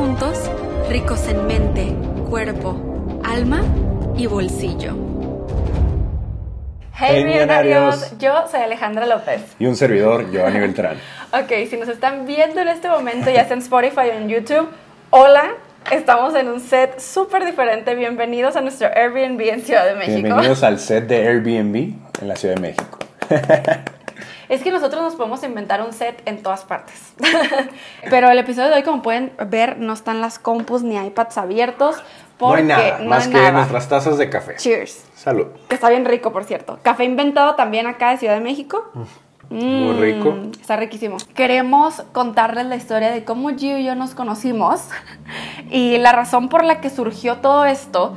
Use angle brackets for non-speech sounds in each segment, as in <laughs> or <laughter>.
juntos, ricos en mente, cuerpo, alma y bolsillo. Hey, Hey, millonarios. millonarios. yo soy Alejandra López. Y un servidor, Giovanni <laughs> Beltrán. Ok, si nos están viendo en este momento, ya sea en Spotify o en YouTube, hola, estamos en un set súper diferente. Bienvenidos a nuestro Airbnb en Ciudad de México. Bienvenidos al <laughs> set de Airbnb en la Ciudad de México. <laughs> Es que nosotros nos podemos inventar un set en todas partes. <laughs> Pero el episodio de hoy, como pueden ver, no están las compus ni iPads abiertos. No hay Porque nada, no más hay que nada. nuestras tazas de café. Cheers. Salud. Que está bien rico, por cierto. Café inventado también acá de Ciudad de México. Muy Mm, rico. Está riquísimo. Queremos contarles la historia de cómo Gio y yo nos conocimos. <laughs> Y la razón por la que surgió todo esto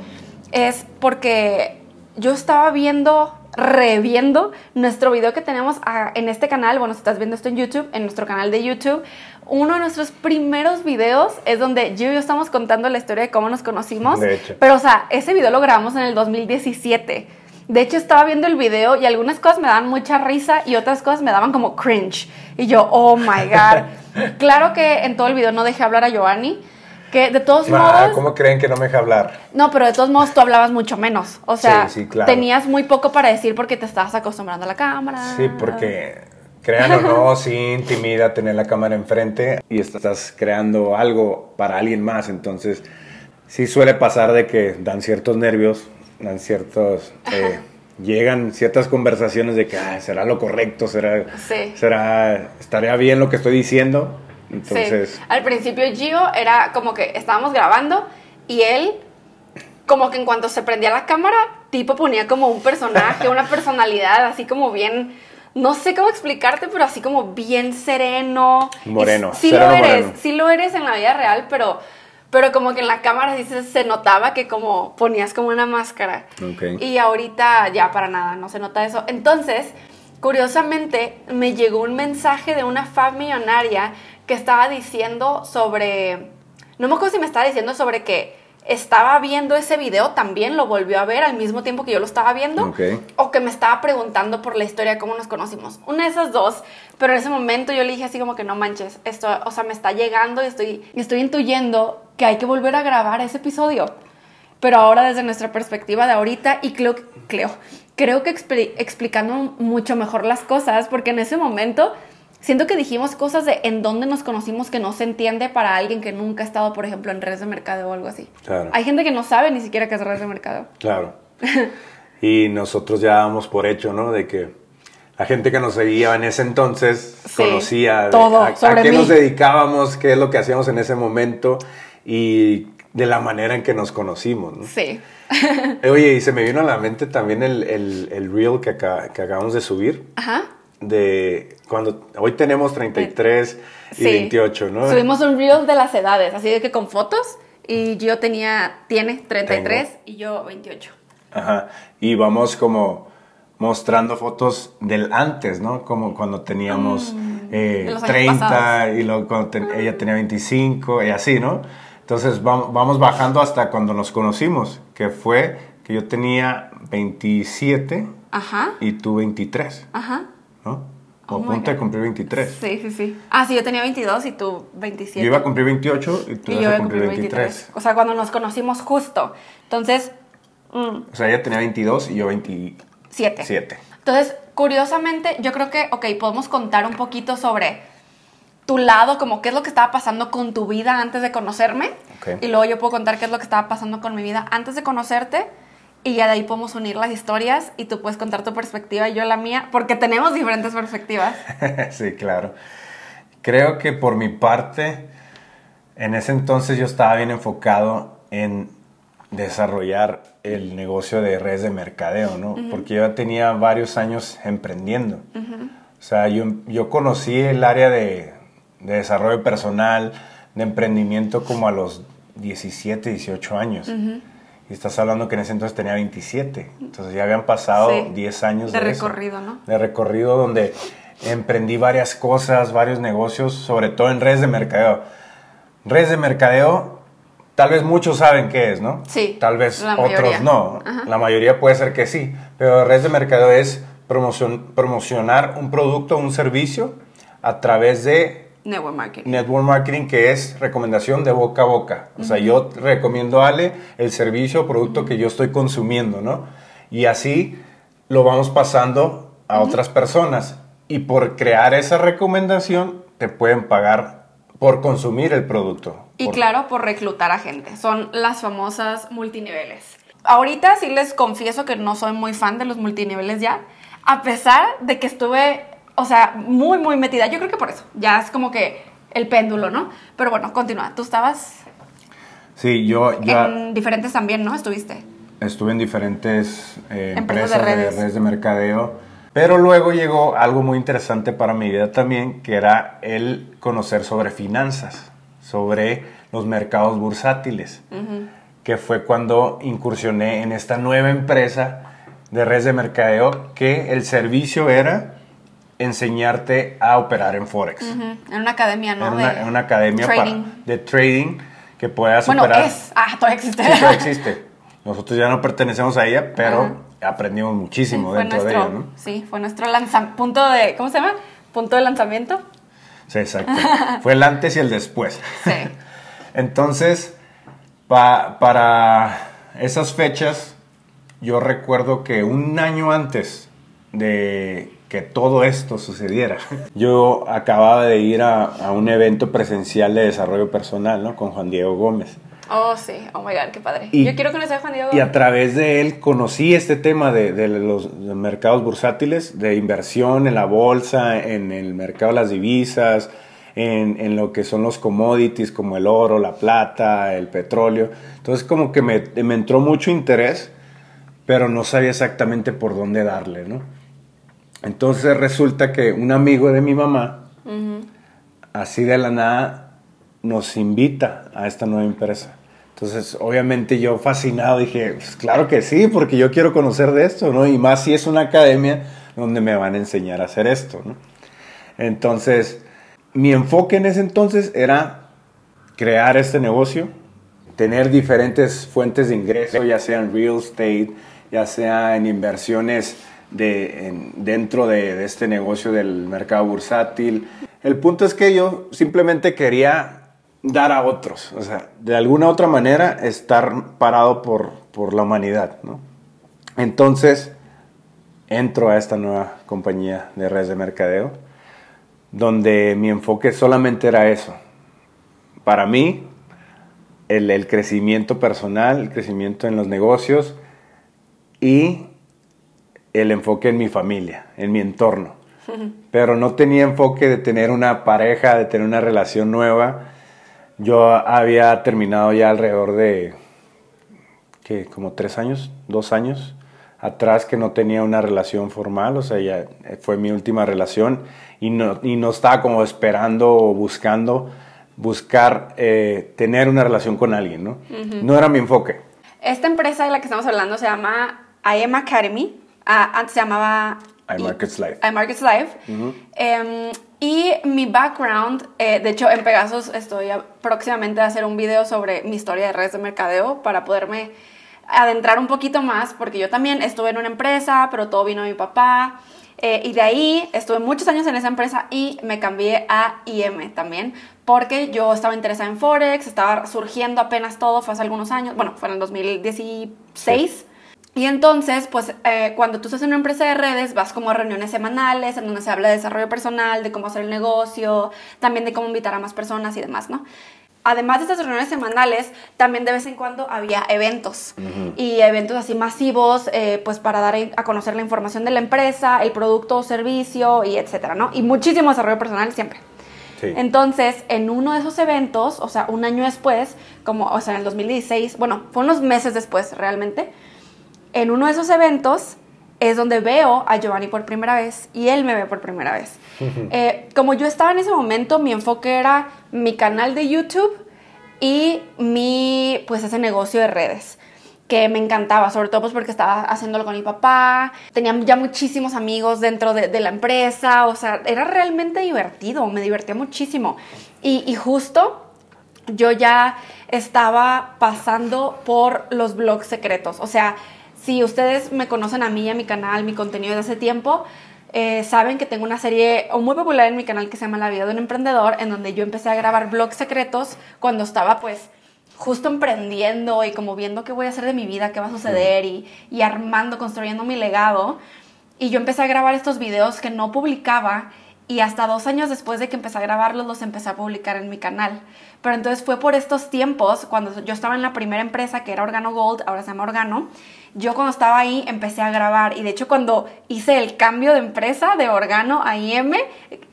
es porque yo estaba viendo, reviendo nuestro video que tenemos ah, en este canal. Bueno, si estás viendo esto en YouTube, en nuestro canal de YouTube. Uno de nuestros primeros videos es donde Gio y yo estamos contando la historia de cómo nos conocimos. De hecho. Pero, o sea, ese video lo grabamos en el 2017. De hecho, estaba viendo el video y algunas cosas me daban mucha risa y otras cosas me daban como cringe. Y yo, oh my God. <laughs> claro que en todo el video no dejé hablar a Giovanni. Que de todos Ah, modos. ¿Cómo creen que no me deja hablar? No, pero de todos modos tú hablabas mucho menos. O sea, Sí, sí, claro. tenías muy poco para decir porque te estabas acostumbrando a la cámara. Sí, porque crean o no, sí intimida tener la cámara enfrente y estás creando algo para alguien más. Entonces, sí suele pasar de que dan ciertos nervios, dan ciertos... eh, llegan ciertas conversaciones de que "Ay, será lo correcto, será, Sí. será, estaría bien lo que estoy diciendo. Entonces, Sí. Al principio Gio era como que estábamos grabando y él, como que en cuanto se prendía la cámara, tipo ponía como un personaje, una personalidad, así como bien, no sé cómo explicarte, pero así como bien sereno. Moreno, Y sí sereno lo eres, moreno. sí lo eres en la vida real, pero, pero como que en la cámara sí se, se notaba que como ponías como una máscara. Ok. Y ahorita ya para nada, no se nota eso. Entonces, curiosamente, me llegó un mensaje de una fab millonaria que estaba diciendo sobre, no me acuerdo si me estaba diciendo sobre que estaba viendo ese video, también lo volvió a ver al mismo tiempo que yo lo estaba viendo, o que me estaba preguntando por la historia de cómo nos conocimos. Una de esas dos, pero en ese momento yo le dije así como que no manches, esto, o sea, me está llegando y estoy, estoy intuyendo que hay que volver a grabar ese episodio pero ahora desde nuestra perspectiva de ahorita y creo, creo, creo que expli- explicando mucho mejor las cosas, porque en ese momento siento que dijimos cosas de en dónde nos conocimos que no se entiende para alguien que nunca ha estado, por ejemplo, en redes de mercado o algo así. Claro. Hay gente que no sabe ni siquiera qué es redes de mercado. Claro. <laughs> Y nosotros ya damos por hecho, ¿no? De que la gente que nos seguía en ese entonces Sí, conocía todo a, a sobre qué mí. nos dedicábamos, qué es lo que hacíamos en ese momento y de la manera en que nos conocimos, ¿no? Sí. Eh, <laughs> Oye, y se me vino a la mente también el, el, el reel que, acá- que acabamos de subir. Ajá. De cuando hoy tenemos 33 y Sí. 28, ¿no? Subimos un reel de las edades, así de que con fotos. Y yo tenía, tiene 33 y yo 28. Ajá. Y vamos como mostrando fotos del antes, ¿no? Como cuando teníamos eh, Mm, de los años 30 pasados. y luego cuando ten- ella tenía 25 y así, ¿no? Entonces vamos, vamos bajando hasta cuando nos conocimos, que fue que yo tenía 27 Ajá. y tú 23, Ajá. ¿no? O Oh punto de cumplir 23. Sí, sí, sí. Ah, sí, yo tenía 22 y tú 27. Yo iba a cumplir 28 y tú y ibas yo iba a cumplir cumplir 23. 23. O sea, cuando nos conocimos justo. Entonces, mm, O sea, ella tenía 22 y yo 27. 7. Entonces, curiosamente, yo creo que, ok, podemos contar un poquito sobre tu lado, como qué es lo que estaba pasando con tu vida antes de conocerme. Y luego yo puedo contar qué es lo que estaba pasando con mi vida antes de conocerte. Y ya de ahí podemos unir las historias y tú puedes contar tu perspectiva y yo la mía, porque tenemos diferentes perspectivas. <laughs> sí, claro. Creo que por mi parte, en ese entonces yo estaba bien enfocado en desarrollar el negocio de redes de mercadeo, ¿no? Porque yo ya tenía varios años emprendiendo. O sea, yo, yo conocí el área de, de desarrollo personal, de emprendimiento como a los 17, 18 años. Y estás hablando que en ese entonces tenía 27. Entonces ya habían pasado Sí. 10 años De de, eso. recorrido, ¿no? De recorrido donde emprendí varias cosas, varios negocios, sobre todo en redes de mercadeo. Redes de mercadeo, tal vez muchos saben qué es, ¿no? Sí, Tal vez otros mayoría. no. Ajá. La mayoría puede ser que sí. Pero redes de mercadeo es promocion- promocionar un producto o un servicio a través de Network marketing. Network marketing, que es recomendación de boca a boca. O sea, yo recomiendo a Ale el servicio o producto que yo estoy consumiendo, ¿no? Y así lo vamos pasando a otras personas. Y por crear esa recomendación, te pueden pagar por consumir el producto. Y Por- claro, por reclutar a gente. Son las famosas multiniveles. Ahorita sí les confieso que no soy muy fan de los multiniveles ya, a pesar de que estuve, o sea, muy, muy metida. Yo creo que por eso. Ya es como que el péndulo, ¿no? Pero bueno, continúa. Tú estabas Sí, yo ya en diferentes también, ¿no? Estuviste. estuve en diferentes eh, Empresas empresas de de redes. redes. de mercadeo. Pero luego llegó algo muy interesante para mi vida también, que era el conocer sobre finanzas, sobre los mercados bursátiles, que fue cuando incursioné en esta nueva empresa de redes de mercadeo, que el servicio era enseñarte a operar en Forex. En una academia, ¿no? Era una, academia para- de trading que puedas Bueno, operar. es. Ah, todavía existe. Sí, todavía <laughs> existe. Nosotros ya no pertenecemos a ella, pero aprendimos muchísimo dentro nuestro, de ella, ¿no? Sí, fue nuestro lanzamiento. Punto de. ¿Cómo se llama? Punto de lanzamiento. Sí, exacto. <laughs> Fue el antes y el después. Sí. <laughs> Entonces, pa- para esas fechas, yo recuerdo que un año antes de que todo esto sucediera, <laughs> yo acababa de ir a, a un evento presencial de desarrollo personal, ¿no? Con Juan Diego Gómez. Oh, sí. Oh my god, qué padre. Y- Yo quiero conocer a Juan Diego. Y a través de él conocí este tema de, de los de mercados bursátiles, de inversión en la bolsa, en el mercado de las divisas, en, en lo que son los commodities como el oro, la plata, el petróleo. Entonces como que me, me entró mucho interés, pero no sabía exactamente por dónde darle, ¿no? Entonces resulta que un amigo de mi mamá, así de la nada, nos invita a esta nueva empresa. Entonces, obviamente yo fascinado dije, pues claro que sí, porque yo quiero conocer de esto, ¿no? Y más si es una academia donde me van a enseñar a hacer esto, ¿no? Entonces, mi enfoque en ese entonces era crear este negocio, tener diferentes fuentes de ingreso, ya sea en real estate, ya sea en inversiones de, en- dentro de, de este negocio del mercado bursátil. El punto es que yo simplemente quería dar a otros, o sea, de alguna otra manera estar parado por, por la humanidad, ¿no? Entonces, entro a esta nueva compañía de redes de mercadeo, donde mi enfoque solamente era eso. Para mí, el, el crecimiento personal, el crecimiento en los negocios y el enfoque en mi familia, en mi entorno. <laughs> Pero no tenía enfoque de tener una pareja, de tener una relación nueva. Yo había terminado ya alrededor de, ¿qué? Como tres años, dos años atrás que no tenía una relación formal, o sea, ya fue mi última relación y no, y no estaba como esperando o buscando buscar eh, tener una relación con alguien, ¿no? No era mi enfoque. Esta empresa de la que estamos hablando se llama IM Academy. Ah, antes se llamaba iMarkets Live. iMarkets Live. Em, y mi background, eh, de hecho en Pegasus estoy a- próximamente a hacer un video sobre mi historia de redes de mercadeo para poderme adentrar un poquito más, porque yo también estuve en una empresa, pero todo vino de mi papá. eh, y de ahí estuve muchos años en esa empresa y me cambié a IM también, porque yo estaba interesada en Forex, estaba surgiendo apenas todo, fue hace algunos años, bueno, fue en el 2016. Y entonces, pues eh, cuando tú estás en una empresa de redes, vas como a reuniones semanales en donde se habla de desarrollo personal, de cómo hacer el negocio, también de cómo invitar a más personas y demás, ¿no? Además de estas reuniones semanales, también de vez en cuando había eventos y eventos así masivos, eh, pues para dar a conocer la información de la empresa, el producto o servicio y etcétera, ¿no? Y muchísimo desarrollo personal siempre. Sí. Entonces, en uno de esos eventos, o sea, un año después, como, o sea, en el 2016, bueno, fue unos meses después realmente, en uno de esos eventos es donde veo a Giovanni por primera vez y él me ve por primera vez. Eh, como yo estaba en ese momento, mi enfoque era mi canal de YouTube y mi, pues, ese negocio de redes que me encantaba, sobre todo pues porque estaba haciéndolo con mi papá, tenía ya muchísimos amigos dentro de, de la empresa, o sea, era realmente divertido, me divertía muchísimo. Y, y justo yo ya estaba pasando por los blogs secretos. O sea, si ustedes me conocen a mí, a mi canal, mi contenido de hace tiempo, eh, saben que tengo una serie muy popular en mi canal que se llama La vida de un emprendedor, en donde yo empecé a grabar vlogs secretos cuando estaba pues justo emprendiendo y como viendo qué voy a hacer de mi vida, qué va a suceder y armando, construyendo mi legado. Y yo empecé a grabar estos videos que no publicaba y hasta dos años después de que empecé a grabarlos los empecé a publicar en mi canal. Pero entonces fue por estos tiempos, cuando yo estaba en la primera empresa que era Organo Gold, ahora se llama Organo, yo cuando estaba ahí empecé a grabar. Y de hecho cuando hice el cambio de empresa de Organo a IM,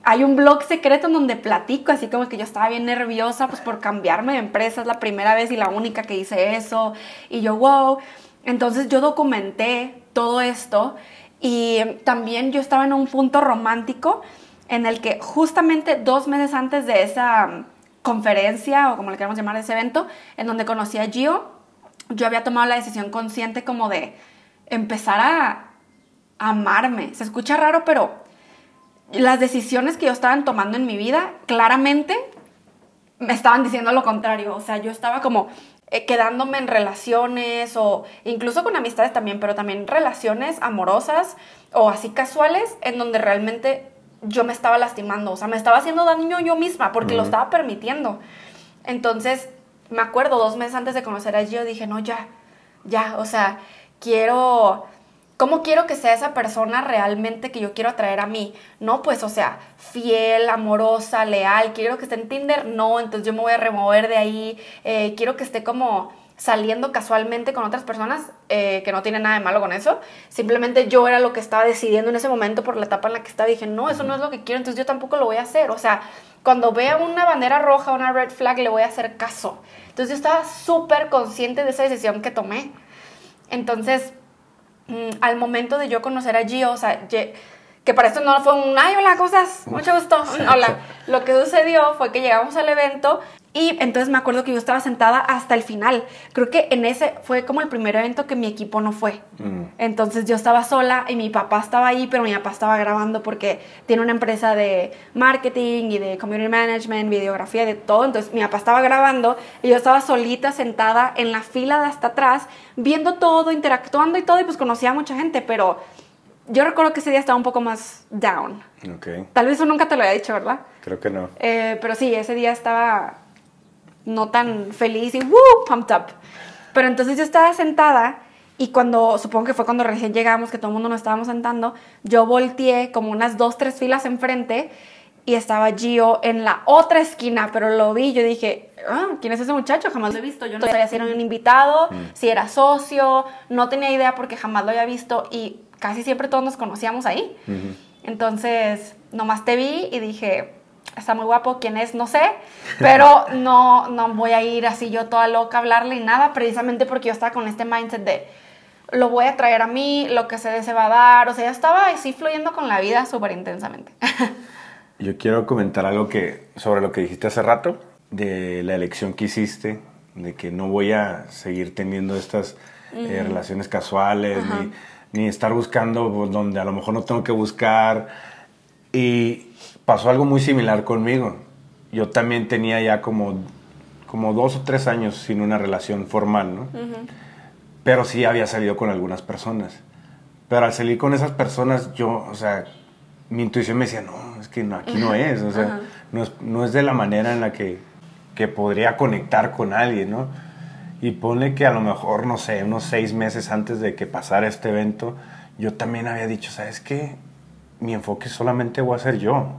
hay un blog secreto en donde platico, así como que yo estaba bien nerviosa pues por cambiarme de empresa, es la primera vez y la única que hice eso. Y yo wow, entonces yo documenté todo esto y también yo estaba en un punto romántico en el que justamente dos meses antes de esa um, conferencia, o como le queramos llamar ese evento, en donde conocí a Gio, yo había tomado la decisión consciente como de empezar a amarme. Se escucha raro, pero las decisiones que yo estaba tomando en mi vida, claramente me estaban diciendo lo contrario. O sea, yo estaba como eh, quedándome en relaciones o incluso con amistades también, pero también relaciones amorosas o así casuales en donde realmente yo me estaba lastimando, o sea, me estaba haciendo daño yo misma porque lo estaba permitiendo. Entonces, me acuerdo, dos meses antes de conocer a Gio, dije, no, ya, ya, o sea, quiero, ¿cómo quiero que sea esa persona realmente que yo quiero atraer a mí? No, pues, o sea, fiel, amorosa, leal, quiero que esté en Tinder, no, entonces yo me voy a remover de ahí, eh, quiero que esté como saliendo casualmente con otras personas, eh, que no tiene nada de malo con eso. Simplemente yo era lo que estaba decidiendo en ese momento por la etapa en la que estaba. dije, no, eso no es lo que quiero, entonces yo tampoco lo voy a hacer. O sea, cuando vea una bandera roja, una red flag, le voy a hacer caso. Entonces yo estaba súper consciente de esa decisión que tomé. Entonces, mm, al momento de yo conocer a Gio, o sea, que para esto no fue un, ay, hola, cosas, mucho gusto, <laughs> hola. <laughs> Lo que sucedió fue que llegamos al evento y entonces me acuerdo que yo estaba sentada hasta el final. Creo que en ese fue como el primer evento que mi equipo no fue. Mm. Entonces yo estaba sola y mi papá estaba ahí, pero mi papá estaba grabando porque tiene una empresa de marketing y de community management, videografía, de todo. Entonces mi papá estaba grabando y yo estaba solita sentada en la fila de hasta atrás, viendo todo, interactuando y todo. Y pues conocía a mucha gente, pero yo recuerdo que ese día estaba un poco más down. Okay. Tal vez eso nunca te lo había dicho, ¿verdad? Creo que no. Eh, pero sí, ese día estaba no tan feliz y ¡woo! pumped up. Pero entonces yo estaba sentada y cuando, supongo que fue cuando recién llegamos, que todo el mundo nos estábamos sentando, yo volteé como unas dos, tres filas enfrente y estaba Gio en la otra esquina, pero lo vi, yo dije, ah, ¿quién es ese muchacho? Jamás lo he visto, yo no sabía si era un invitado, mm. si era socio, no tenía idea porque jamás lo había visto y casi siempre todos nos conocíamos ahí. Entonces, nomás te vi y dije, está muy guapo, quién es, no sé, pero <laughs> no, no voy a ir así yo toda loca a hablarle y nada, precisamente porque yo estaba con este mindset de lo voy a traer a mí, lo que se, se va a dar, o sea, ya estaba así fluyendo con la vida súper intensamente. <laughs> yo quiero comentar algo que, sobre lo que dijiste hace rato, de la elección que hiciste, de que no voy a seguir teniendo estas eh, relaciones casuales, ni, ni, estar buscando pues, donde a lo mejor no tengo que buscar. Y pasó algo muy similar conmigo. Yo también tenía ya como, como dos o tres años sin una relación formal, ¿no? Pero sí había salido con algunas personas. Pero al salir con esas personas, yo, o sea, mi intuición me decía, no, es que no, aquí no es, o sea, no es, no es, de la manera en la que, que podría conectar con alguien, ¿no? Y pone que a lo mejor, no sé, unos seis meses antes de que pasara este evento, yo también había dicho, ¿sabes qué? Mi enfoque solamente voy a ser yo.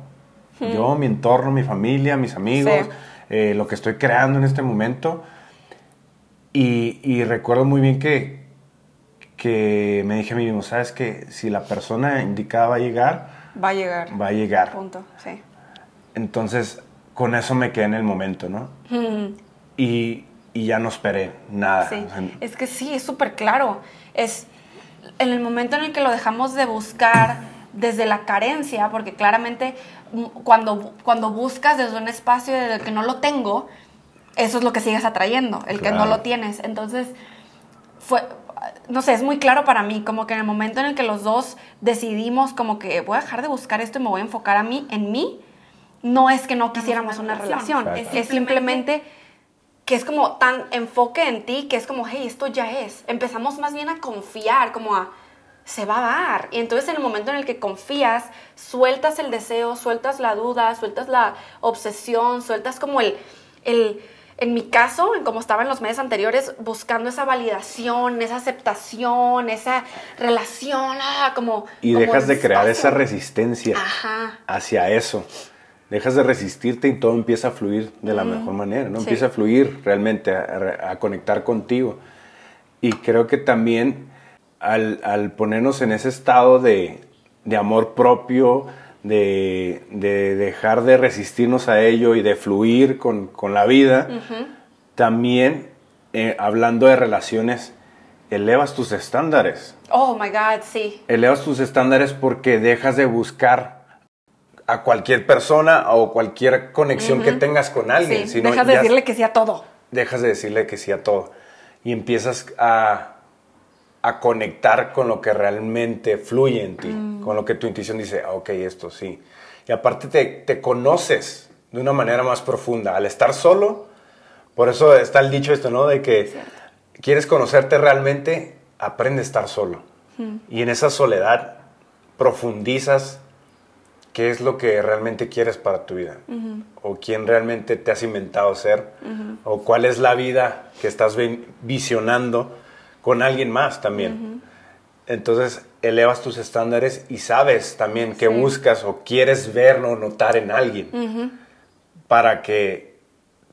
Yo, mi entorno, mi familia, mis amigos, eh, lo que estoy creando en este momento. Y, recuerdo muy bien que, que me dije a mí mismo, ¿sabes que Si la persona indicada va a llegar... Va a llegar. Va a llegar. Punto, sí. Entonces, con eso me quedé en el momento, ¿no? y, y, ya no esperé nada. Sí. es que sí, es súper claro. Es en el momento en el que lo dejamos de buscar desde la carencia, porque claramente cuando, cuando buscas desde un espacio del que no lo tengo, eso es lo que sigues atrayendo, el que no lo tienes. Entonces, fue, no sé, es muy claro para mí, como que en el momento en el que los dos decidimos como que voy a dejar de buscar esto y me voy a enfocar a mí, en mí, no es que no quisiéramos una, relación, es, simplemente que es como tan enfoque en ti que es como, hey, esto ya es. Empezamos más bien a confiar, como a se va a dar. Y entonces en el momento en el que confías, sueltas el deseo, sueltas la duda, sueltas la obsesión, sueltas como el, el en mi caso, en como estaba en los meses anteriores, buscando esa validación, esa aceptación, esa relación, ah, como... Y como dejas de crear esa resistencia Ajá. hacia eso. Dejas de resistirte y todo empieza a fluir de la mejor manera, ¿no? sí. Empieza a fluir realmente, a, a conectar contigo. Y creo que también al, al ponernos en ese estado de, de amor propio, de, de dejar de resistirnos a ello y de fluir con, con la vida, también eh, hablando de relaciones, elevas tus estándares. Oh my God, sí. Elevas tus estándares porque dejas de buscar a cualquier persona o cualquier conexión que tengas con alguien. sí. sino Dejas de decirle que sí a todo. Dejas de decirle que sí a todo. Y empiezas a, a conectar con lo que realmente fluye en ti, Mm. con lo que tu intuición dice, "Ah, ok, esto sí. Y aparte te, te conoces de una manera más profunda. Al estar solo, por eso está el dicho esto, ¿no? De que quieres conocerte realmente, aprende a estar solo. Y en esa soledad profundizas qué es lo que realmente quieres para tu vida, o quién realmente te has inventado ser, o cuál es la vida que estás vi- visionando con alguien más también. Entonces elevas tus estándares y sabes también qué buscas o quieres ver o notar en alguien para que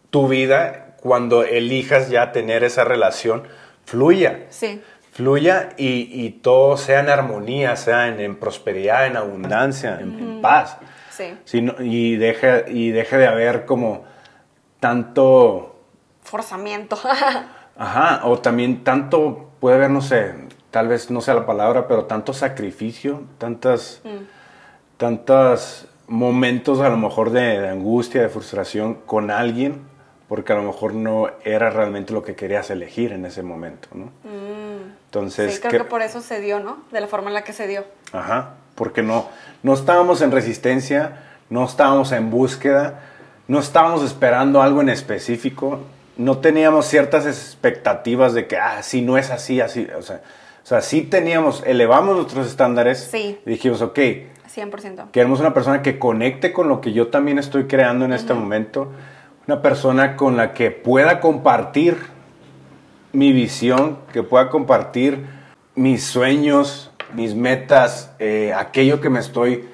tu vida, cuando elijas ya tener esa relación, fluya. Sí. Fluya y, y todo sea en armonía, sea en, en prosperidad, en abundancia, en, paz. Sí. Si no- y, deje, y deje de haber como tanto, Forzamiento. <laughs> ajá, o también tanto, puede haber, no sé, tal vez no sea la palabra, pero tanto sacrificio, tantas, tantos momentos a lo mejor de, de angustia, de frustración con alguien, porque a lo mejor no era realmente lo que querías elegir en ese momento, ¿no? Entonces, sí, creo que- que por eso se dio, ¿no? De la forma en la que se dio. Ajá, porque no, no estábamos en resistencia, no estábamos en búsqueda, no estábamos esperando algo en específico, no teníamos ciertas expectativas de que, ah, si no es así, así, o sea, o sea, sí teníamos, elevamos nuestros estándares Sí. y dijimos, ok, 100%. queremos una persona que conecte con lo que yo también estoy creando en este momento, una persona con la que pueda compartir mi visión, que pueda compartir mis sueños, mis metas, eh, aquello que me estoy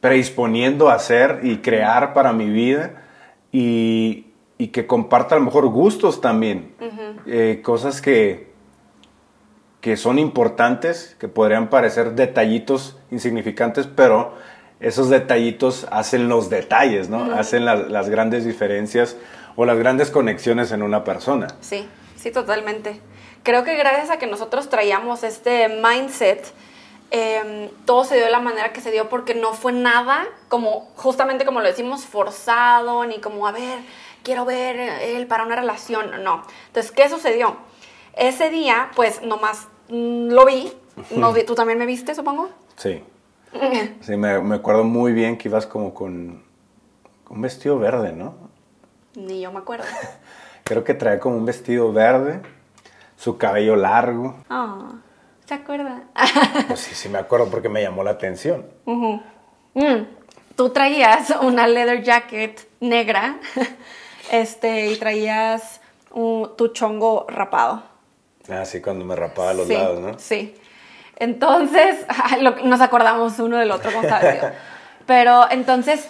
predisponiendo a hacer y crear para mi vida y, y que comparta a lo mejor gustos también, eh, cosas que, que son importantes, que podrían parecer detallitos insignificantes, pero esos detallitos hacen los detalles, ¿no? Hacen la- las grandes diferencias o las grandes conexiones en una persona. Sí, sí, totalmente. Creo que gracias a que nosotros traíamos este mindset, eh, todo se dio de la manera que se dio porque no fue nada como, justamente como lo decimos, forzado, ni como, a ver, quiero ver él para una relación, no. Entonces, ¿qué sucedió? Ese día, pues, nomás mm, lo vi, <laughs> nos vi- tú también me viste, supongo. Sí. <laughs> Sí, me, me acuerdo muy bien que ibas como con un vestido verde, ¿no? Ni yo me acuerdo. <laughs> Creo que trae como un vestido verde, su cabello largo. Ah, ¿se acuerda? Pues sí, sí me acuerdo porque me llamó la atención. Mm, Tú traías una leather jacket negra <laughs> este, y traías un- tu chongo rapado. Ah, sí, cuando me rapaba a los sí, lados, ¿no? Sí. Entonces, <laughs> nos acordamos uno del otro, sabes. <laughs> Pero entonces,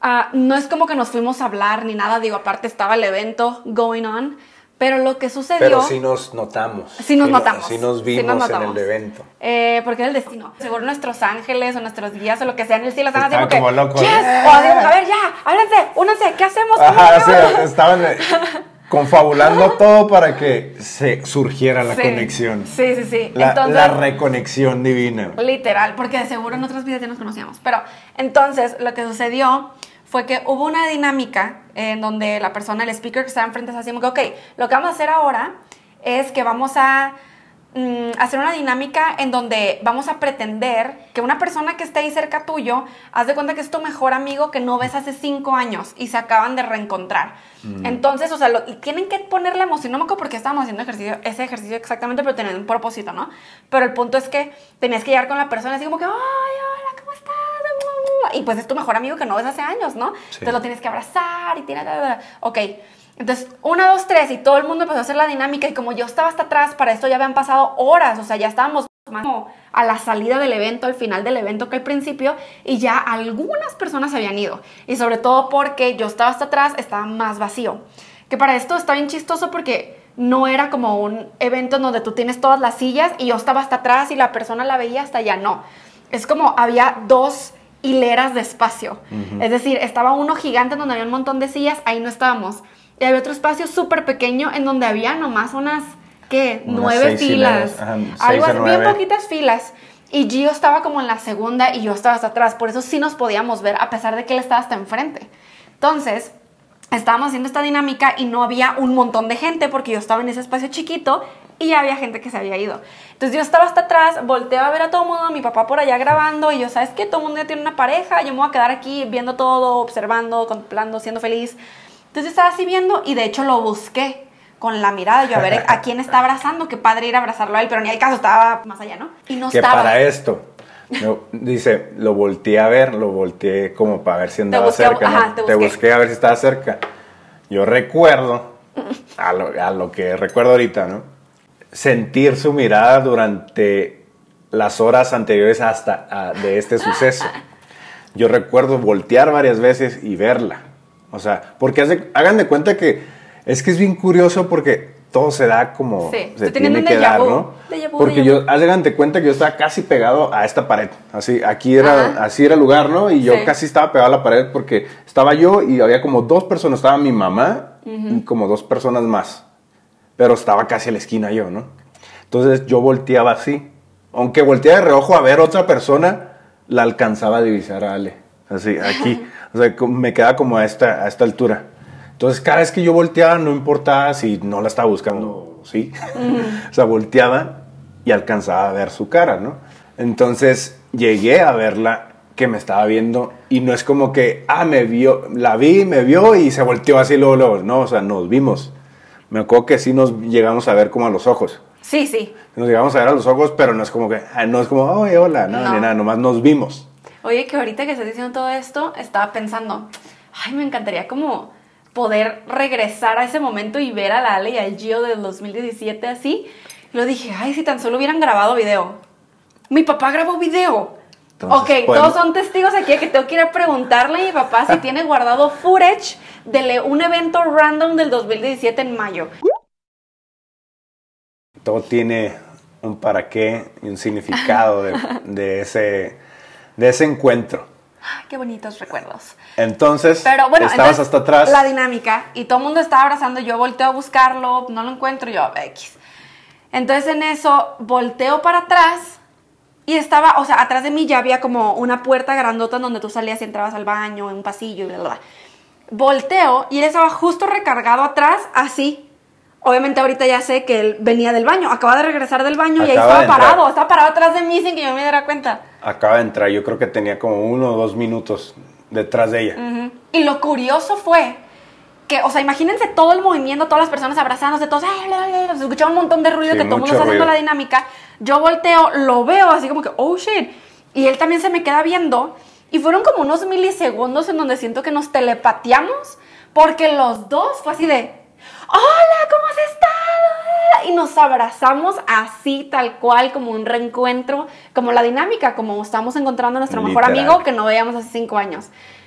ah, no es como que nos fuimos a hablar ni nada, digo, aparte estaba el evento going on, pero lo que sucedió... Pero sí nos notamos. Sí nos no- notamos. Sí nos Sí vimos en el evento. Eh, porque era el destino. Seguro nuestros ángeles o nuestros guías o lo que sea en el cielo están así Estaban como que, como locos. "Yes", o así, a ver, ya, háblense, únanse, ¿qué hacemos? ¿Cómo Ajá, hacemos? <laughs> sí, estaban eh, <laughs> confabulando <laughs> todo para que se surgiera la Sí. conexión. Sí, sí, sí. La, entonces, la reconexión divina. literal, porque de seguro en otras vidas ya nos conocíamos. Pero entonces lo que sucedió fue que hubo una dinámica en donde la persona, el speaker que estaba enfrente, se hacía como que, ok, lo que vamos a hacer ahora es que vamos a mm, hacer una dinámica en donde vamos a pretender que una persona que esté ahí cerca tuyo, haz de cuenta que es tu mejor amigo que no ves hace cinco años y se acaban de reencontrar. Entonces, o sea, lo- tienen que poner la emoción. No me acuerdo por qué estábamos haciendo ejercicio, ese ejercicio exactamente, pero tenía un propósito, ¿no? Pero el punto es que tenías que llegar con la persona así como que, ay, hola, ¿cómo estás? Y pues es tu mejor amigo que no ves hace años, ¿no? Entonces lo tienes que abrazar y tiene... Ok. Entonces, una, dos, tres, y todo el mundo empezó a hacer la dinámica. Y como yo estaba hasta atrás, para esto ya habían pasado horas, o sea, ya estábamos más como a la salida del evento, al final del evento que al principio, y ya algunas personas habían ido. Y sobre todo porque yo estaba hasta atrás, estaba más vacío. Que para esto está bien chistoso porque no era como un evento en donde tú tienes todas las sillas y yo estaba hasta atrás y la persona la veía hasta allá. No. Es como había dos hileras de espacio. Es decir, estaba uno gigante donde había un montón de sillas, ahí no estábamos. Y había otro espacio súper pequeño en donde había nomás unas, ¿qué? Unas nueve filas. ajá, Algo así, bien poquitas filas. Y Gio estaba como en la segunda y yo estaba hasta atrás. Por eso sí nos podíamos ver, a pesar de que él estaba hasta enfrente. Entonces, estábamos haciendo esta dinámica y no había un montón de gente porque yo estaba en ese espacio chiquito y ya había gente que se había ido. Entonces yo estaba hasta atrás, volteé a ver a todo el mundo, mi papá por allá grabando y yo, ¿sabes qué? Todo el mundo ya tiene una pareja, yo me voy a quedar aquí viendo todo, observando, contemplando, siendo feliz. Entonces yo estaba así viendo y de hecho lo busqué con la mirada, yo a ver a quién está abrazando, qué padre ir a abrazarlo a él, pero ni al caso, estaba más allá, ¿no? Y no que estaba. para esto, no, dice, lo volteé a ver, lo volteé como para ver si andaba busqué, cerca. ¿no? te busqué. a ver si estaba cerca. Yo recuerdo, a lo, a lo que recuerdo ahorita, ¿no? Sentir su mirada durante las horas anteriores hasta a- de este suceso. <laughs> Yo recuerdo voltear varias veces y verla. O sea, porque hace- hagan de cuenta que es que es bien curioso porque todo se da como Sí, se tiene que dar, vu, ¿no? vu, Porque yo, hagan de cuenta que yo estaba casi pegado a esta pared. Así, aquí era, Ajá. así era el lugar, ¿no? Y yo Sí. casi estaba pegado a la pared porque estaba yo y había como dos personas. Estaba mi mamá y como dos personas más. Pero estaba casi a la esquina yo, ¿no? Entonces yo volteaba así. Aunque volteaba de reojo a ver otra persona, la alcanzaba a divisar a Ale. Así, aquí. <laughs> O sea, me quedaba como a esta, a esta altura. Entonces, cada vez que yo volteaba, no importaba si no la estaba buscando, ¿sí? <laughs> o sea, volteaba y alcanzaba a ver su cara, ¿no? Entonces, llegué a verla que me estaba viendo y no es como que, ah, me vio, la vi, me vio y se volteó así luego, luego. No, o sea, nos vimos. Me acuerdo que sí nos llegamos a ver como a los ojos. Sí, sí. Nos llegamos a ver a los ojos, pero no es como que, ah, no es como, oye, hola, no, No. ni nada, nomás nos vimos. Oye, que ahorita que estás diciendo todo esto, estaba pensando, ay, me encantaría como poder regresar a ese momento y ver a la Ale y al Gio del 2017 así. Y lo dije, ay, si tan solo hubieran grabado video. Mi papá grabó video. Entonces, ok, bueno. todos son testigos aquí de que tengo que ir a preguntarle a mi papá si tiene guardado footage de un evento random del 2017 en mayo. Todo tiene un para qué y un significado de, de ese, de ese encuentro. Qué bonitos recuerdos. Entonces, Pero bueno, estabas entonces, hasta atrás. La dinámica. Y todo el mundo estaba abrazando. Yo volteo a buscarlo, no lo encuentro. Yo, X. Entonces en eso volteo para atrás y estaba, o sea, atrás de mí ya había como una puerta grandota en donde tú salías y entrabas al baño, en un pasillo y bla, bla, bla. Volteo y él estaba justo recargado atrás, así. Obviamente ahorita ya sé que él venía del baño, acaba de regresar del baño y ahí estaba parado, estaba parado atrás de mí sin que yo me diera cuenta. Acaba de entrar, yo creo que tenía como uno o dos minutos detrás de ella. Y lo curioso fue que, o sea, imagínense todo el movimiento, todas las personas abrazándose, todos, "Ay, bla, bla, bla", se escuchaba un montón de ruido Sí, que todo el mundo está haciendo la dinámica. Yo volteo, lo veo así como que, oh shit. Y él también se me queda viendo. Y fueron como unos milisegundos en donde siento que nos telepateamos, porque los dos fue así de, hola, ¿cómo has estado? Y nos abrazamos así, tal cual, como un reencuentro, como la dinámica, como estamos encontrando a nuestro mejor amigo que no veíamos hace cinco años.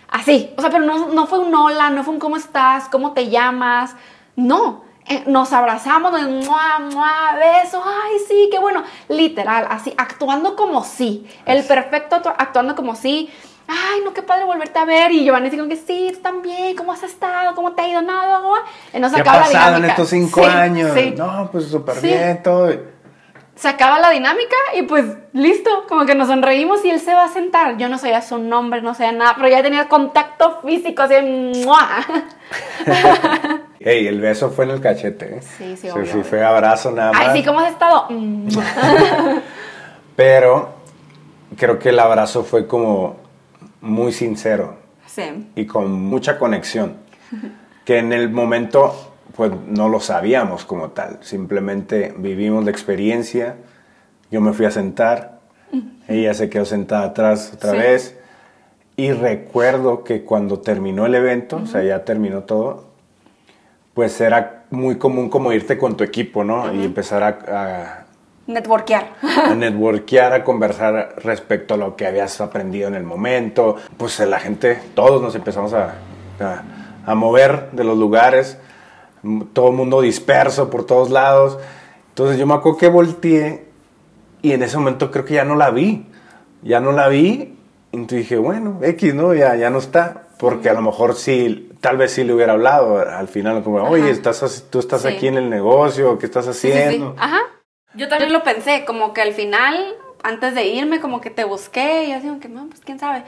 Así, o sea, pero no, no fue un hola, no fue un cómo estás, cómo te llamas, no. Eh, nos abrazamos, nos mua, mua, besos, ay, sí, qué bueno. Literal, así, actuando como sí. El perfecto actu- actuando como sí. Ay, no, qué padre volverte a ver. Y Giovanni como que sí, tú también, ¿cómo has estado? ¿Cómo te ha ido? Nada, no, Y nos ¿Qué ha la pasado en estos cinco Sí, años? sí. No, pues súper Sí. bien, todo. Se acaba la dinámica y pues listo, como que nos sonreímos y él se va a sentar. Yo no sabía su nombre, no sabía nada, pero ya tenía contacto físico, así, ¡mua! <laughs> Ey, el beso fue en el cachete, ¿eh? Sí, sí, Sí, obvio, sí, fue abrazo nada más. Ay, sí, ¿cómo has estado? <laughs> Mm. <laughs> Pero creo que el abrazo fue como muy sincero Sí. y con mucha conexión. <laughs> Que en el momento, pues no lo sabíamos como tal. Simplemente vivimos la experiencia. Yo me fui a sentar. Ella se quedó sentada atrás otra Sí. vez. Y recuerdo que cuando terminó el evento, o sea, ya terminó todo, pues era muy común como irte con tu equipo, ¿no? Y empezar a, Networkear. a, networkear, a conversar respecto a lo que habías aprendido en el momento. Pues la gente, todos nos empezamos a, a, a mover de los lugares, todo el mundo disperso por todos lados. Entonces yo me acuerdo que volteé y en ese momento creo que ya no la vi. Ya no la vi. Entonces dije, bueno, X, ¿no? Ya, ya no está. Porque a lo mejor sí, tal vez sí le hubiera hablado al final, como, oye, estás, tú estás Sí. aquí en el negocio, ¿qué estás Sí, sí, haciendo? sí. Ajá. Yo también lo pensé, como que al final, antes de irme, como que te busqué y así, como que, no, pues quién sabe.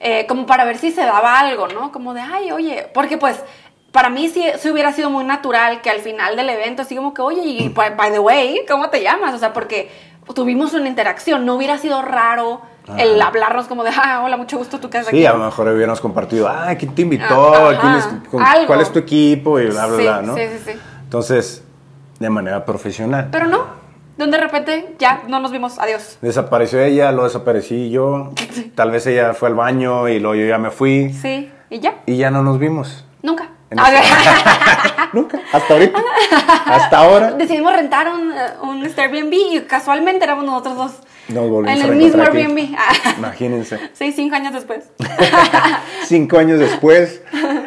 Eh, como para ver si se daba algo, ¿no? Como de, ay, oye, porque pues para mí sí, sí hubiera sido muy natural que al final del evento, así como que, oye, y by, by the way, ¿cómo te llamas? O sea, porque tuvimos una interacción, no hubiera sido raro el Ajá. hablarnos como de, ah, hola, mucho gusto, tú quedas aquí. Sí, a lo mejor hubiéramos compartido, ah, ¿quién te invitó? Ah, ¿Quién es- con-. ¿Cuál es tu equipo? Y bla, bla, Sí, bla, ¿no? sí, sí, sí. Entonces, de manera profesional. Pero no, de repente ya no nos vimos, adiós. Desapareció ella, lo desaparecí yo. <laughs> Tal vez ella fue al baño y luego yo ya me fui. Sí, y ya, Y ya no nos vimos. nunca. <laughs> <laughs> Nunca, hasta ahorita. Hasta ahora. Decidimos rentar un, eh, un Airbnb y casualmente éramos nosotros dos. Nos volvimos en a el mismo aquí. Airbnb. Imagínense. Sí, cinco años después. Cinco años después.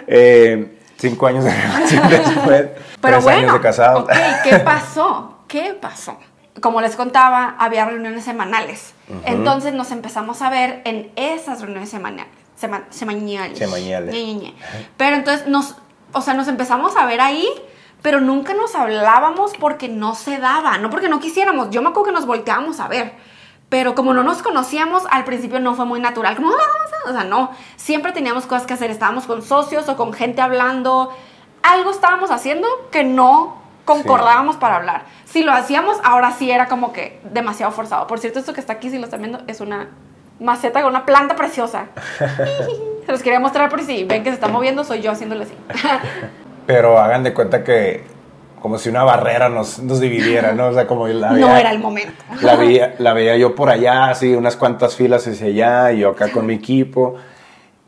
eh, cinco años de relación después. Pero tres bueno, años de casados. ok, ¿qué pasó? ¿Qué pasó? Como les contaba, había reuniones semanales. Entonces nos empezamos a ver en esas reuniones semanales. Sema- semañales. Semañales. Ñe, Ñe, Ñe. Pero entonces nos, o sea, nos empezamos a ver ahí, pero nunca nos hablábamos porque no se daba, no porque no quisiéramos. Yo me acuerdo que nos volteábamos a ver. Pero como no nos conocíamos, al principio no fue muy natural. Como, "Ah, vamos a-". o sea, no. Siempre teníamos cosas que hacer. Estábamos con socios o con gente hablando. Algo estábamos haciendo que no concordábamos para hablar. Si lo hacíamos, ahora sí era como que demasiado forzado. Por cierto, esto que está aquí, si lo están viendo, es una maceta con una planta preciosa. <laughs> Se los quería mostrar por si ven que se está moviendo, soy yo haciéndole así. <laughs> Pero hagan de cuenta que como si una barrera nos, nos dividiera, ¿no? O sea, como la no veía- era el momento. La veía, <laughs> la veía yo por allá, así, unas cuantas filas hacia allá, y yo acá con mi equipo.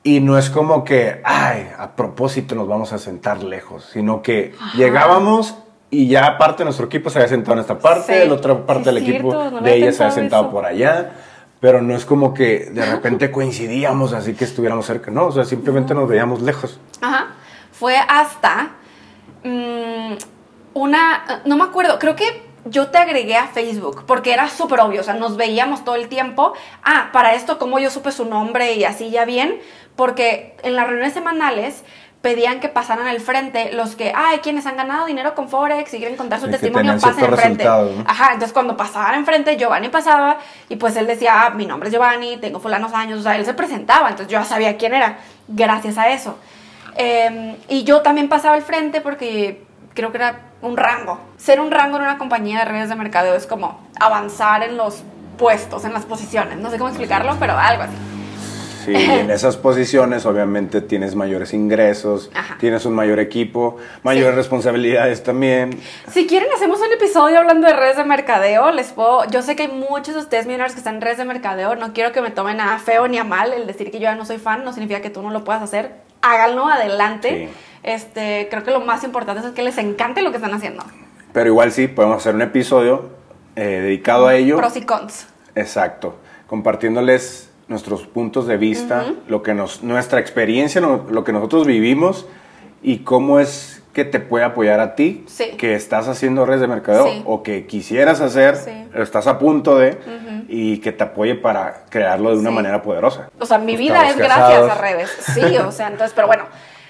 Y no es como que, ay, a propósito nos vamos a sentar lejos, sino que llegábamos y ya aparte nuestro equipo se había sentado en esta parte, Sí, la otra parte del equipo cierto, no de ella se había sentado eso. por allá. Pero no es como que de repente coincidíamos así que estuviéramos cerca, no, o sea, simplemente nos veíamos lejos. Ajá. Fue hasta mm, una, no me acuerdo, creo que yo te agregué a Facebook porque era súper obvio, o sea, nos veíamos todo el tiempo. Ah, para esto, como yo supe su nombre y así ya bien, porque en las reuniones semanales pedían que pasaran al frente los que, ay, quienes han ganado dinero con Forex y quieren contar su que testimonio, pasen enfrente. resultados, ¿no? Ajá, entonces cuando pasaban enfrente, Giovanni pasaba y pues él decía, ah, mi nombre es Giovanni, tengo fulanos años, o sea, él se presentaba, entonces yo ya sabía quién era, gracias a eso. Eh, y yo también pasaba al frente porque creo que era un rango. Ser un rango en una compañía de redes de mercadeo es como avanzar en los puestos, en las posiciones. No sé cómo explicarlo, pero algo así. Sí, en esas posiciones obviamente tienes mayores ingresos, Ajá. tienes un mayor equipo, mayores Sí. responsabilidades también. Si quieren, hacemos un episodio hablando de redes de mercadeo. Les puedo. Yo sé que hay muchos de ustedes millonarios que están en redes de mercadeo. No quiero que me tomen a feo ni a mal. El decir que yo ya no soy fan no significa que tú no lo puedas hacer. Háganlo adelante. Sí. Este, creo que lo más importante es que les encante lo que están haciendo. Pero igual sí, podemos hacer un episodio eh, dedicado a ello. Pros y cons. Exacto, compartiéndoles nuestros puntos de vista, lo que nos, nuestra experiencia, lo, lo que nosotros vivimos y cómo es que te puede apoyar a ti, Sí. que estás haciendo redes de mercadeo Sí. o que quisieras hacer, Sí. estás a punto de, y que te apoye para crearlo de una manera poderosa. O sea, mi vida es gracias a redes. Sí, o sea, entonces, pero bueno,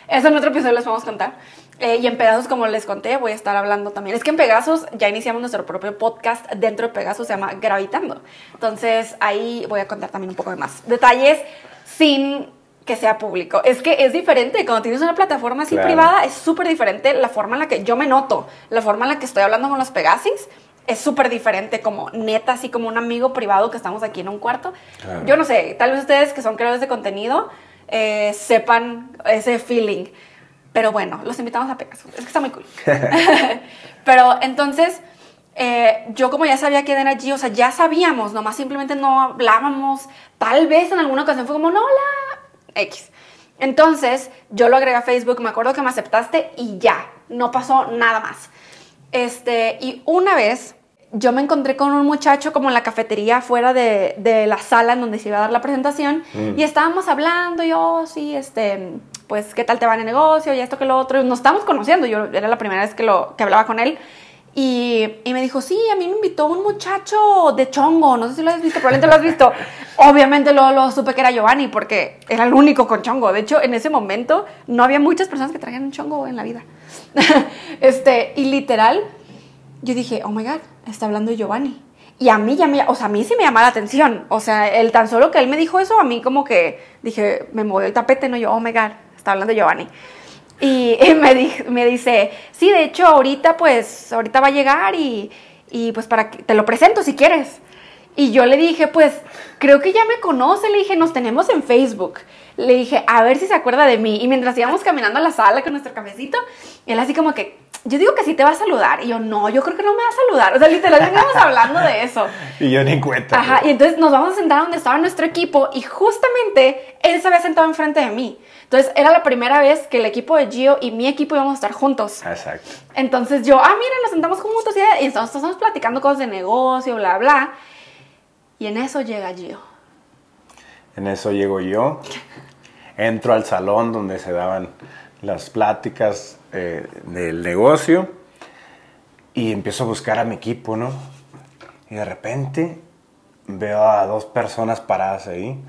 eso en otro episodio les vamos a contar. Eh, y en Pegasus, como les conté, voy a estar hablando también. Es que en Pegasus ya iniciamos nuestro propio podcast dentro de Pegasus, se llama Gravitando. Entonces, ahí voy a contar también un poco de más detalles sin que sea público. Es que es diferente. Cuando tienes una plataforma así Claro. privada, es súper diferente la forma en la que yo me noto, la forma en la que estoy hablando con los Pegasis. Es súper diferente, como neta, así como un amigo privado que estamos aquí en un cuarto. Claro. Yo no sé, tal vez ustedes que son creadores de contenido eh, sepan ese feeling. Pero bueno, los invitamos a Pegasus. Es que está muy cool. <laughs> <laughs> Pero entonces, eh, yo como ya sabía quién era G, o sea, ya sabíamos, nomás simplemente no hablábamos. Tal vez en alguna ocasión fue como, no, hola, X. Entonces, yo lo agregué a Facebook, me acuerdo que me aceptaste y ya, no pasó nada más. Este, y una vez yo me encontré con un muchacho como en la cafetería fuera de, de la sala en donde se iba a dar la presentación y estábamos hablando, yo, sí, este, pues, ¿qué tal te va en el negocio? Y esto que lo otro. Nos estábamos conociendo, yo era la primera vez que, lo, que hablaba con él. Y, y me dijo, sí, a mí me invitó un muchacho de chongo, no sé si lo has visto, probablemente lo has visto. <laughs> Obviamente luego lo supe que era Giovanni porque era el único con chongo. De hecho, en ese momento no había muchas personas que traían un chongo en la vida. <laughs> este, y literal, yo dije, oh my god, está hablando Giovanni. Y a mí ya me, o sea, a mí sí me llamaba la atención. O sea, el tan solo que él me dijo eso, a mí como que dije, me movió el tapete, no yo, oh my god, está hablando Giovanni. <laughs> Y, me, di- me dice, sí, de hecho, ahorita pues, ahorita va a llegar y, y pues para que te lo presento si quieres. Y yo le dije, pues, creo que ya me conoce, le dije, nos tenemos en Facebook. Le dije, a ver si se acuerda de mí. Y mientras íbamos caminando a la sala con nuestro cafecito, él así como que, yo digo que sí te va a saludar. Y yo, no, yo creo que no me va a saludar. O sea, literal, veníamos <laughs> hablando de eso. Y yo ni cuenta. Ajá, y güey. entonces nos vamos a sentar donde estaba nuestro equipo y justamente él se había sentado enfrente de mí. Entonces era la primera vez que el equipo de Gio y mi equipo íbamos a estar juntos. Exacto. Entonces yo, ah, mira, nos sentamos juntos y, y entonces estamos platicando cosas de negocio, bla, bla. Y en eso llega Gio. En eso llego yo, entro al salón donde se daban las pláticas eh, del negocio y empiezo a buscar a mi equipo, ¿no? Y de repente veo a dos personas paradas ahí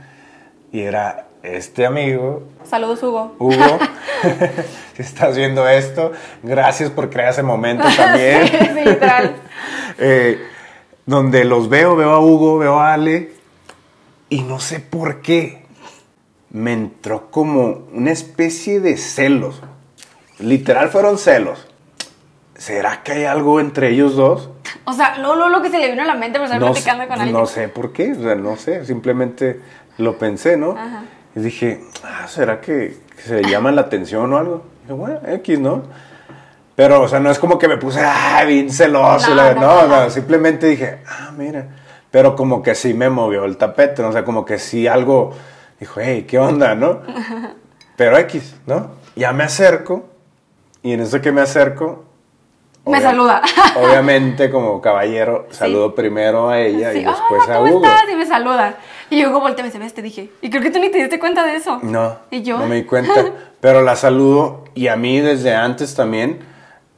y era este amigo, Saludos, Hugo. Hugo, <laughs> <laughs> si estás viendo esto, gracias por crear ese momento también. <laughs> sí, sí, literal. Eh, donde los veo, veo a Hugo, veo a Ale, y no sé por qué me entró como una especie de celos. Literal fueron celos. ¿Será que hay algo entre ellos dos? O sea, lo, lo, lo que se le vino a la mente por estar No, platicando con sé- alguien. no sé por qué, o sea, no sé, simplemente lo pensé, ¿no? Ajá. Y dije, ah, ¿será que, que se llaman la atención o algo? Y dije, bueno, X, ¿no? Pero, o sea, no es como que me puse, ah, bien celoso. No. no, simplemente dije, ah, mira. Pero como que sí me movió el tapete, ¿no? O sea, como que sí algo, dijo, hey, ¿qué onda, no? <laughs> Pero X, ¿no? Ya me acerco, y en eso que me acerco... Me obvia- saluda. <laughs> Obviamente, como caballero, saludo primero a ella Sí, y después hola, a ¿cómo Hugo. estás? Y me saluda. Y Hugo voltea y me ves, te dije. Y creo que tú ni te diste cuenta de eso. No, ¿Y yo? no me di cuenta. <laughs> Pero la saludo y a mí desde antes también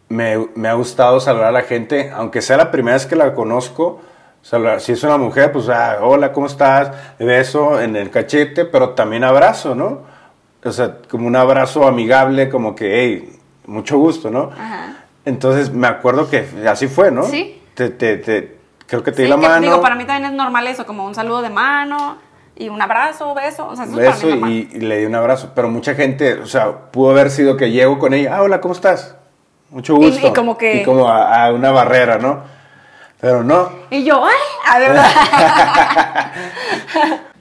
me, me ha gustado saludar a la gente, aunque sea la primera vez que la conozco. saludar. Si es una mujer, pues, ah, hola, ¿cómo estás? Beso en el cachete, pero también abrazo, ¿no? O sea, como un abrazo amigable, como que, hey, mucho gusto, ¿no? Ajá. Entonces me acuerdo que así fue, ¿no? Sí. Te, te, te- creo que te Sí, di la que, mano. Digo, para mí también es normal eso, como un saludo de mano y un abrazo, beso. O sea, eso es para beso mí y, y le di un abrazo. Pero mucha gente, o sea, pudo haber sido que llego con ella, ah, hola, ¿cómo estás? Mucho gusto. y como que- Y como a, a una barrera, ¿no? Pero no, Y yo, ay, a verdad. <laughs>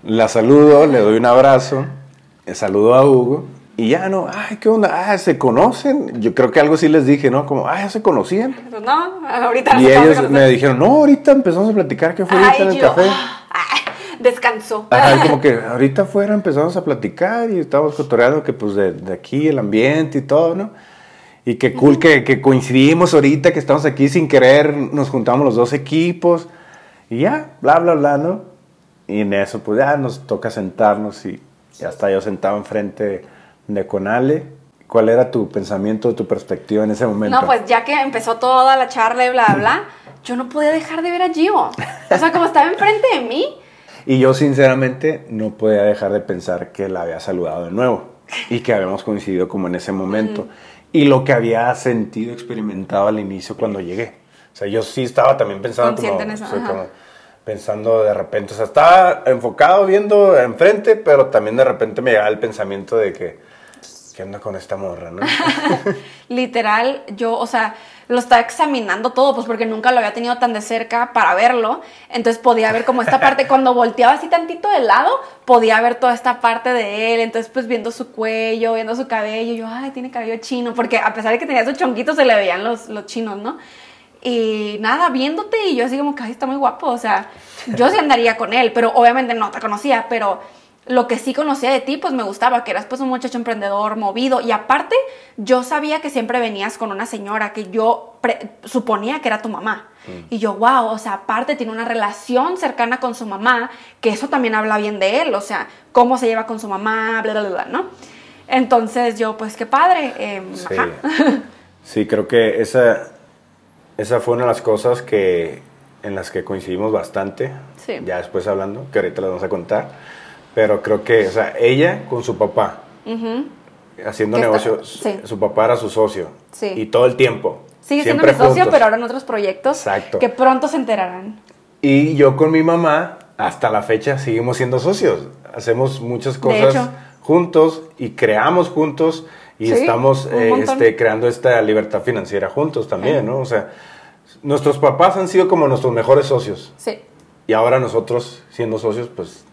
la saludo, le doy un abrazo, le saludo a Hugo y ya no, ay, ¿qué onda? Ah, ¿se conocen? Yo creo que algo sí les dije, ¿no? Como, ah, ¿ya se conocían? Pues no, ahorita Y ellos me dijeron, no, ahorita empezamos a platicar, ¿qué fue ahorita Ay, en el yo, café? ay, descansó. Ajá, como que ahorita afuera empezamos a platicar y estábamos cotorreando que pues de, de aquí el ambiente y todo, ¿no? Y qué cool que, que coincidimos ahorita, que estamos aquí sin querer, nos juntamos los dos equipos y ya, bla, bla, bla, ¿no? Y en eso pues ya nos toca sentarnos y ya está yo sentado enfrente de Conale. ¿Cuál era tu pensamiento, tu perspectiva en ese momento? No, pues ya que empezó toda la charla y bla, bla, yo no podía dejar de ver a Gio. O sea, como estaba enfrente de mí, Y yo sinceramente no podía dejar de pensar que la había saludado de nuevo y que habíamos coincidido como en ese momento. Y lo que había sentido, experimentado al inicio cuando llegué. O sea, yo sí estaba también pensando como, Consciente en eso, o sea, ajá. como, pensando de repente, o sea, estaba enfocado viendo enfrente, pero también de repente me llegaba el pensamiento de que, ¿qué onda con esta morra, no? <laughs> Literal, yo, o sea, lo estaba examinando todo, pues porque nunca lo había tenido tan de cerca para verlo. Entonces podía ver como esta parte, <laughs> cuando volteaba así tantito de lado, podía ver toda esta parte de él. Entonces, pues viendo su cuello, viendo su cabello, yo, ay, tiene cabello chino, porque a pesar de que tenía esos chonquitos, se le veían los, los chinos, ¿no? Y nada, viéndote, y yo así como que, ay, está muy guapo, o sea, yo sí andaría con él, pero obviamente no te conocía, pero lo que sí conocía de ti, pues me gustaba, que eras pues un muchacho emprendedor, movido, y aparte yo sabía que siempre venías con una señora que yo suponía que era tu mamá. Y yo, wow, o sea, aparte tiene una relación cercana con su mamá, que eso también habla bien de él, o sea, cómo se lleva con su mamá, bla, bla, bla, ¿no? Entonces yo, pues qué padre. em, Sí. ajá. <laughs> Sí, creo que esa, esa fue una de las cosas que, en las que coincidimos bastante. Sí. Ya después hablando, que ahorita las vamos a contar. Pero creo que, o sea, ella con su papá, haciendo negocios, sí. su papá era su socio. Sí. Y todo el tiempo. Sigue siendo mi socio, juntos. pero ahora en otros proyectos Exacto. que pronto se enterarán. Y yo con mi mamá, hasta la fecha, seguimos siendo socios. Hacemos muchas cosas juntos y creamos juntos y Sí, estamos eh, este, creando esta libertad financiera juntos también. ¿no? O sea, nuestros papás han sido como nuestros mejores socios Sí. y ahora nosotros, siendo socios, pues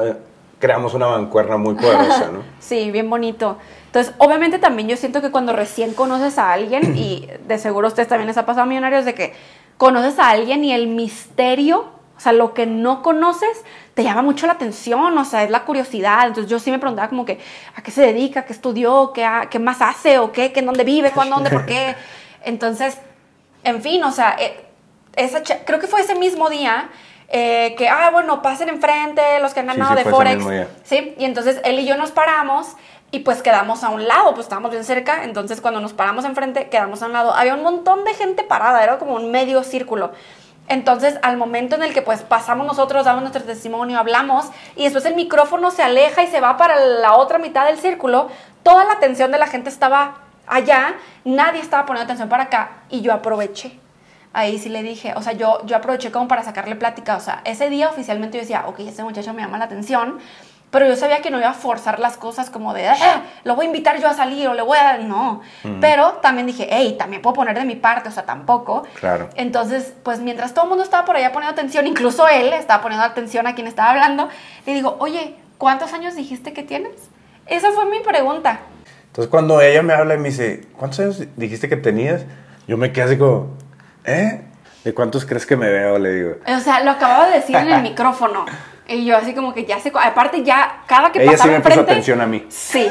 eh, creamos una mancuerna muy poderosa, ¿no? <laughs> Sí, bien bonito. Entonces, obviamente también yo siento que cuando recién conoces a alguien, y de seguro a ustedes también les ha pasado millonarios, de que conoces a alguien y el misterio, o sea, lo que no conoces, te llama mucho la atención, o sea, es la curiosidad. Entonces yo sí me preguntaba como que, ¿a qué se dedica? ¿Qué estudió? ¿Qué, qué más hace? ¿O qué? ¿Qué? ¿En dónde vive? ¿Cuándo? ¿Dónde? ¿Por qué? <laughs> Entonces, en fin, o sea, eh, esa creo que fue ese mismo día eh, que, ah, bueno, pasen enfrente los que han ganado sí, de Forex. Sí, y entonces él y yo nos paramos y pues quedamos a un lado, pues estábamos bien cerca, entonces cuando nos paramos enfrente quedamos a un lado. Había un montón de gente parada, era como un medio círculo. Entonces, al momento en el que pues pasamos nosotros, damos nuestro testimonio, hablamos y después el micrófono se aleja y se va para la otra mitad del círculo, toda la atención de la gente estaba allá, nadie estaba poniendo atención para acá y yo aproveché. Ahí sí le dije, o sea, yo, yo aproveché como para sacarle plática, o sea, ese día oficialmente yo decía, ok, este muchacho me llama la atención, pero yo sabía que no iba a forzar las cosas como de, "Ah, lo voy a invitar yo a salir o le voy a dar, no. Pero también dije, hey, también puedo poner de mi parte, o sea, tampoco. Claro. Entonces, pues mientras todo el mundo estaba por allá poniendo atención, <laughs> incluso él estaba poniendo atención a quien estaba hablando, le digo, oye, ¿cuántos años dijiste que tienes? Esa fue mi pregunta. Entonces cuando ella me habla y me dice, ¿cuántos años dijiste que tenías? Yo me quedé así como, ¿eh? ¿De cuántos crees que me veo? Le digo. O sea, lo acababa de decir en el <laughs> micrófono. Y yo así como que ya sé, aparte ya cada que Ella sí pasaba me puso enfrente, atención a mí. Sí,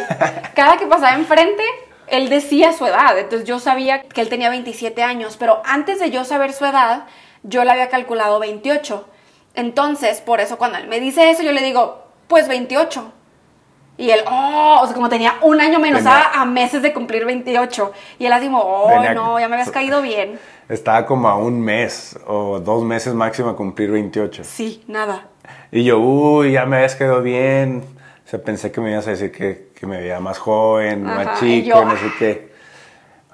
cada que pasaba enfrente, él decía su edad. Entonces yo sabía que él tenía 27 años, pero antes de yo saber su edad, yo le había calculado 28. Entonces, por eso cuando él me dice eso, yo le digo, pues 28. Y él, oh, o sea, como tenía un año menos, estaba a meses de cumplir 28. Y él así como, oh, Venía- no, ya me habías caído bien. Estaba como a un mes o dos meses máximo a cumplir 28. Sí, nada. Y yo, uy, ya me habías quedado bien. O sea, pensé que me ibas a decir que, que me veía más joven, Ajá, más chico, yo, no sé qué.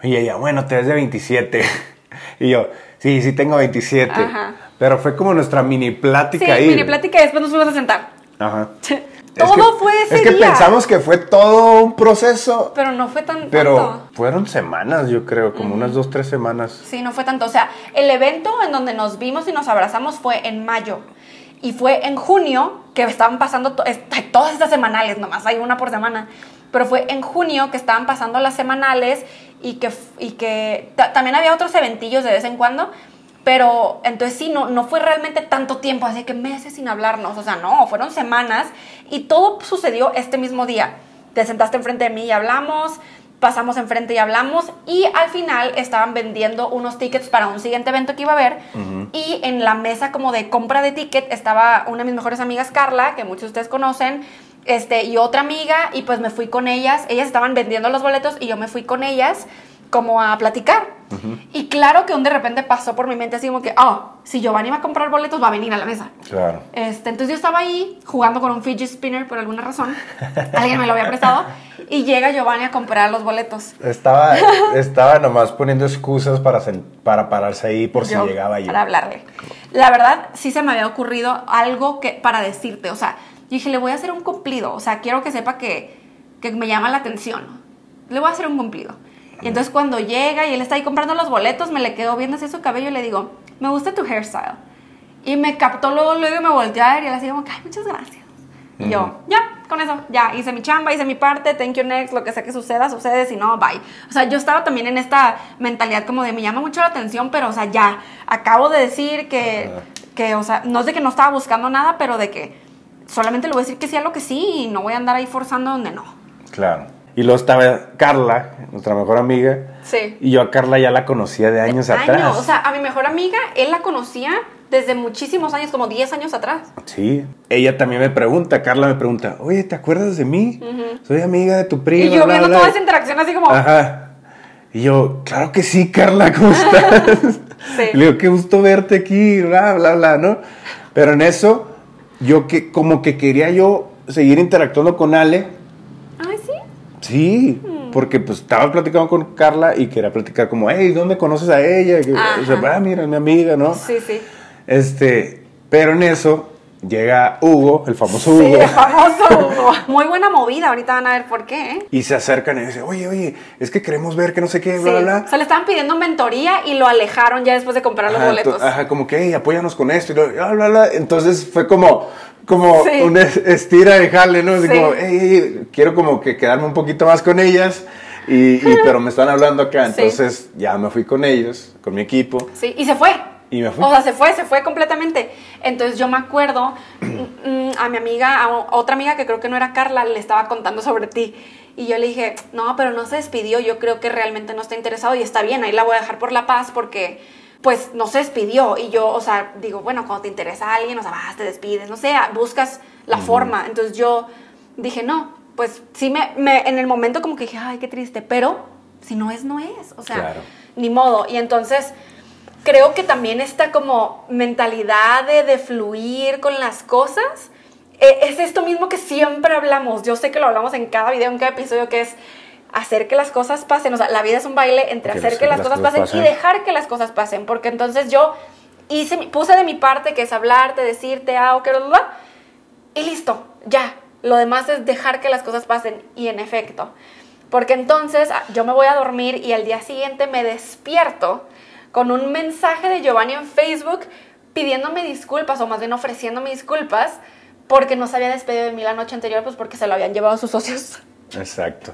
Y ella, bueno, te ves de 27. <laughs> y yo, sí, sí tengo 27. Ajá. Pero fue como nuestra mini Sí, plática ahí. mini plática y después nos fuimos a sentar. Ajá. <laughs> Todo Es que- fue ese Es que día. pensamos que fue todo un proceso. Pero no fue tan Pero tanto. fueron semanas, yo creo, como unas dos, tres semanas. Sí, no fue tanto. O sea, el evento en donde nos vimos y nos abrazamos fue en mayo. Y fue en junio que estaban pasando to- todas estas semanales, nomás hay una por semana. Pero fue en junio que estaban pasando las semanales y que, y que ta- también había otros eventillos de vez en cuando. Pero entonces sí, no, no fue realmente tanto tiempo, así que meses sin hablarnos. O sea, no, fueron semanas y todo sucedió este mismo día. Te sentaste enfrente de mí y hablamos, pasamos enfrente y hablamos y al final estaban vendiendo unos tickets para un siguiente evento que iba a haber y en la mesa como de compra de ticket estaba una de mis mejores amigas Carla, que muchos de ustedes conocen, este, y otra amiga y pues me fui con ellas, ellas estaban vendiendo los boletos y yo me fui con ellas como a platicar. Y claro que un de repente pasó por mi mente así como que, oh, si Giovanni va a comprar boletos, va a venir a la mesa. Claro. Este, entonces yo estaba ahí jugando con un fidget spinner por alguna razón. <laughs> Alguien me lo había prestado. Y llega Giovanni a comprar los boletos. Estaba, <laughs> estaba nomás poniendo excusas para, para pararse ahí por si Yo, llegaba yo. Para hablarle. La verdad, sí se me había ocurrido algo que, para decirte. O sea, yo dije, le voy a hacer un cumplido. O sea, quiero que sepa que, que me llama la atención. Le voy a hacer un cumplido. Y entonces cuando llega y él está ahí comprando los boletos, me le quedo viendo así su cabello y le digo, me gusta tu hairstyle. Y me captó luego, luego me volteó a ver y él así como, ay, muchas gracias. Y yo, ya, con eso, ya, hice mi chamba, hice mi parte, thank you next, lo que sea que suceda, sucede, si no, bye. O sea, yo estaba también en esta mentalidad como de, me llama mucho la atención, pero, o sea, ya, acabo de decir que, Ajá. que, o sea, no es de que no estaba buscando nada, pero de que solamente le voy a decir que sí a lo que sí y no voy a andar ahí forzando donde no. Claro. Y luego estaba Carla, nuestra mejor amiga. Sí. Y yo a Carla ya la conocía de años atrás. Años, o sea, a mi mejor amiga, él la conocía desde muchísimos años, como 10 años atrás. Sí. Ella también me pregunta, Carla me pregunta, oye, ¿te acuerdas de mí? Soy amiga de tu prima. Y yo bla, viendo bla". toda esa interacción así como, Ajá. Y yo, claro que sí, Carla, ¿cómo <laughs> estás? Sí. Le digo, qué gusto verte aquí, bla, bla, bla, ¿no? Pero en eso, yo que como que quería yo seguir interactuando con Ale. Sí. Porque pues estaba platicando con Carla y quería platicar como, hey, ¿dónde conoces a ella? Que, o sea, Ajá. ah, mira, es mi amiga, ¿no? Sí, sí. Este, pero en eso llega Hugo, el famoso Sí, Hugo. el famoso Hugo. Muy buena movida, ahorita van a ver por qué, ¿eh? Y se acercan y dicen, oye, oye, es que queremos ver que no sé qué, Sí. bla, bla, bla. O sea, le estaban pidiendo mentoría y lo alejaron ya después de comprar los Ajá, boletos. to- ajá, como que, hey, apóyanos con esto y bla, bla, bla. Entonces fue como, como Sí. un es- estira y jale, ¿no? Así Sí. como, hey, quiero como que quedarme un poquito más con ellas. Y, y- pero me están hablando acá, <laughs> Sí. entonces ya me fui con ellos, con mi equipo. Sí, y se fue. Y me fui. O sea, se fue, se fue completamente. Entonces yo me acuerdo mm, a mi amiga, a otra amiga que creo que no era Carla, le estaba contando sobre ti. Y yo le dije, no, pero no se despidió, yo creo que realmente no está interesado y está bien, ahí la voy a dejar por la paz porque pues no se despidió. Y yo, o sea, digo, bueno, cuando te interesa a alguien, o sea, vas, te despides, no sé, buscas la forma. Entonces yo dije, no, pues sí me, me- en el momento como que dije, ay, qué triste, pero si no es, no es. O sea, Claro. ni modo. Y entonces creo que también esta como mentalidad de, de fluir con las cosas eh, es esto mismo que siempre hablamos. Yo sé que lo hablamos en cada video, en cada episodio, que es hacer que las cosas pasen. O sea, la vida es un baile entre Que hacer que las, las cosas, cosas pasen, pasen. y dejar que las cosas pasen. Porque entonces yo hice, puse de mi parte, que es hablarte, decirte, ah, ok, bla, bla, bla, y listo, ya. Lo demás es dejar que las cosas pasen. Y en efecto. Porque entonces ah, yo me voy a dormir y al día siguiente me despierto con un mensaje de Giovanni en Facebook pidiéndome disculpas, o más bien ofreciéndome disculpas, porque no se había despedido de mí la noche anterior, pues porque se lo habían llevado sus socios. Exacto.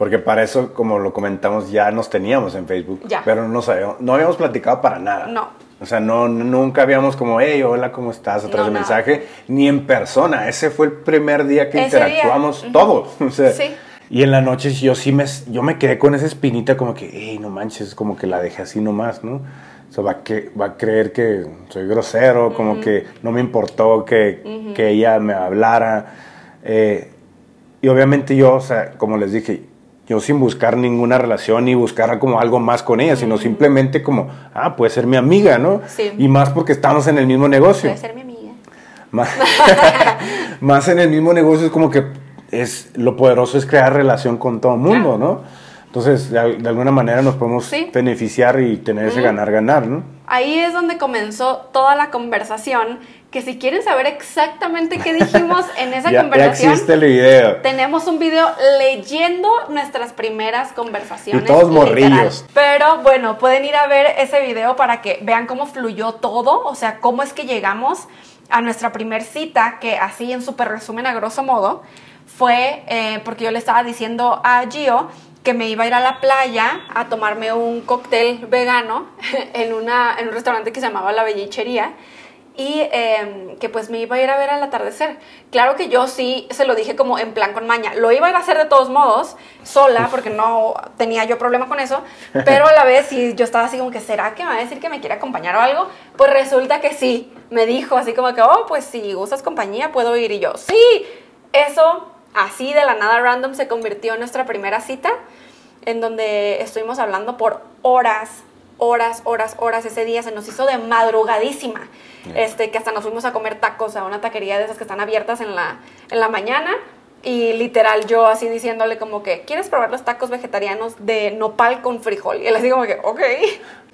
Porque para eso, como lo comentamos, ya nos teníamos en Facebook. Ya. Pero no sabíamos, no habíamos platicado para nada. No. O sea, no, nunca habíamos como, hey, hola, ¿cómo estás? A través No, de mensaje, ni en persona. Ese fue el primer día que Ese día. interactuamos todos. <laughs> O sea, Sí. Y en la noche yo sí me, yo me quedé con esa espinita como que, hey, no manches, como que la dejé así nomás, ¿no? O sea, va a, que, va a creer que soy grosero, como que no me importó que, que ella me hablara. Eh, y obviamente yo, o sea, como les dije, yo sin buscar ninguna relación ni buscar como algo más con ella, sino simplemente como, ah, puede ser mi amiga, ¿no? Sí. Y más porque estamos en el mismo negocio. Puede ser mi amiga. Más, <laughs> <laughs> más en el mismo negocio es como que es lo poderoso es crear relación con todo el mundo, ¿no? Entonces, de, al- de alguna manera nos podemos Sí. beneficiar y tener ese ganar-ganar, ¿no? Ahí es donde comenzó toda la conversación, que si quieren saber exactamente qué dijimos en <laughs> esa Ya, ya conversación, existe el video. tenemos un video leyendo nuestras primeras conversaciones. Y todos literal. morrillos. Pero bueno, pueden ir a ver ese video para que vean cómo fluyó todo, o sea, cómo es que llegamos a nuestra primer cita, que así en súper resumen a grosso modo, fue eh, porque yo le estaba diciendo a Gio que me iba a ir a la playa a tomarme un cóctel vegano <laughs> en, una, en un restaurante que se llamaba La Bellichería y eh, que pues me iba a ir a ver al atardecer. Claro que yo sí se lo dije como en plan con maña. Lo iba a ir a hacer de todos modos, sola, porque no tenía yo problema con eso, pero a la vez sí yo estaba así como que, ¿será que me va a decir que me quiere acompañar o algo? Pues resulta que sí, me dijo así como que, oh, pues si gustas compañía puedo ir y yo, sí, eso así de la nada random se convirtió en nuestra primera cita en donde estuvimos hablando por horas, horas, horas, horas ese día, se nos hizo de madrugadísima. Este, que hasta nos fuimos a comer tacos a una taquería de esas que están abiertas en la, en la mañana. Y literal yo así diciéndole como que, ¿quieres probar los tacos vegetarianos de nopal con frijol? Y él así como que, ok.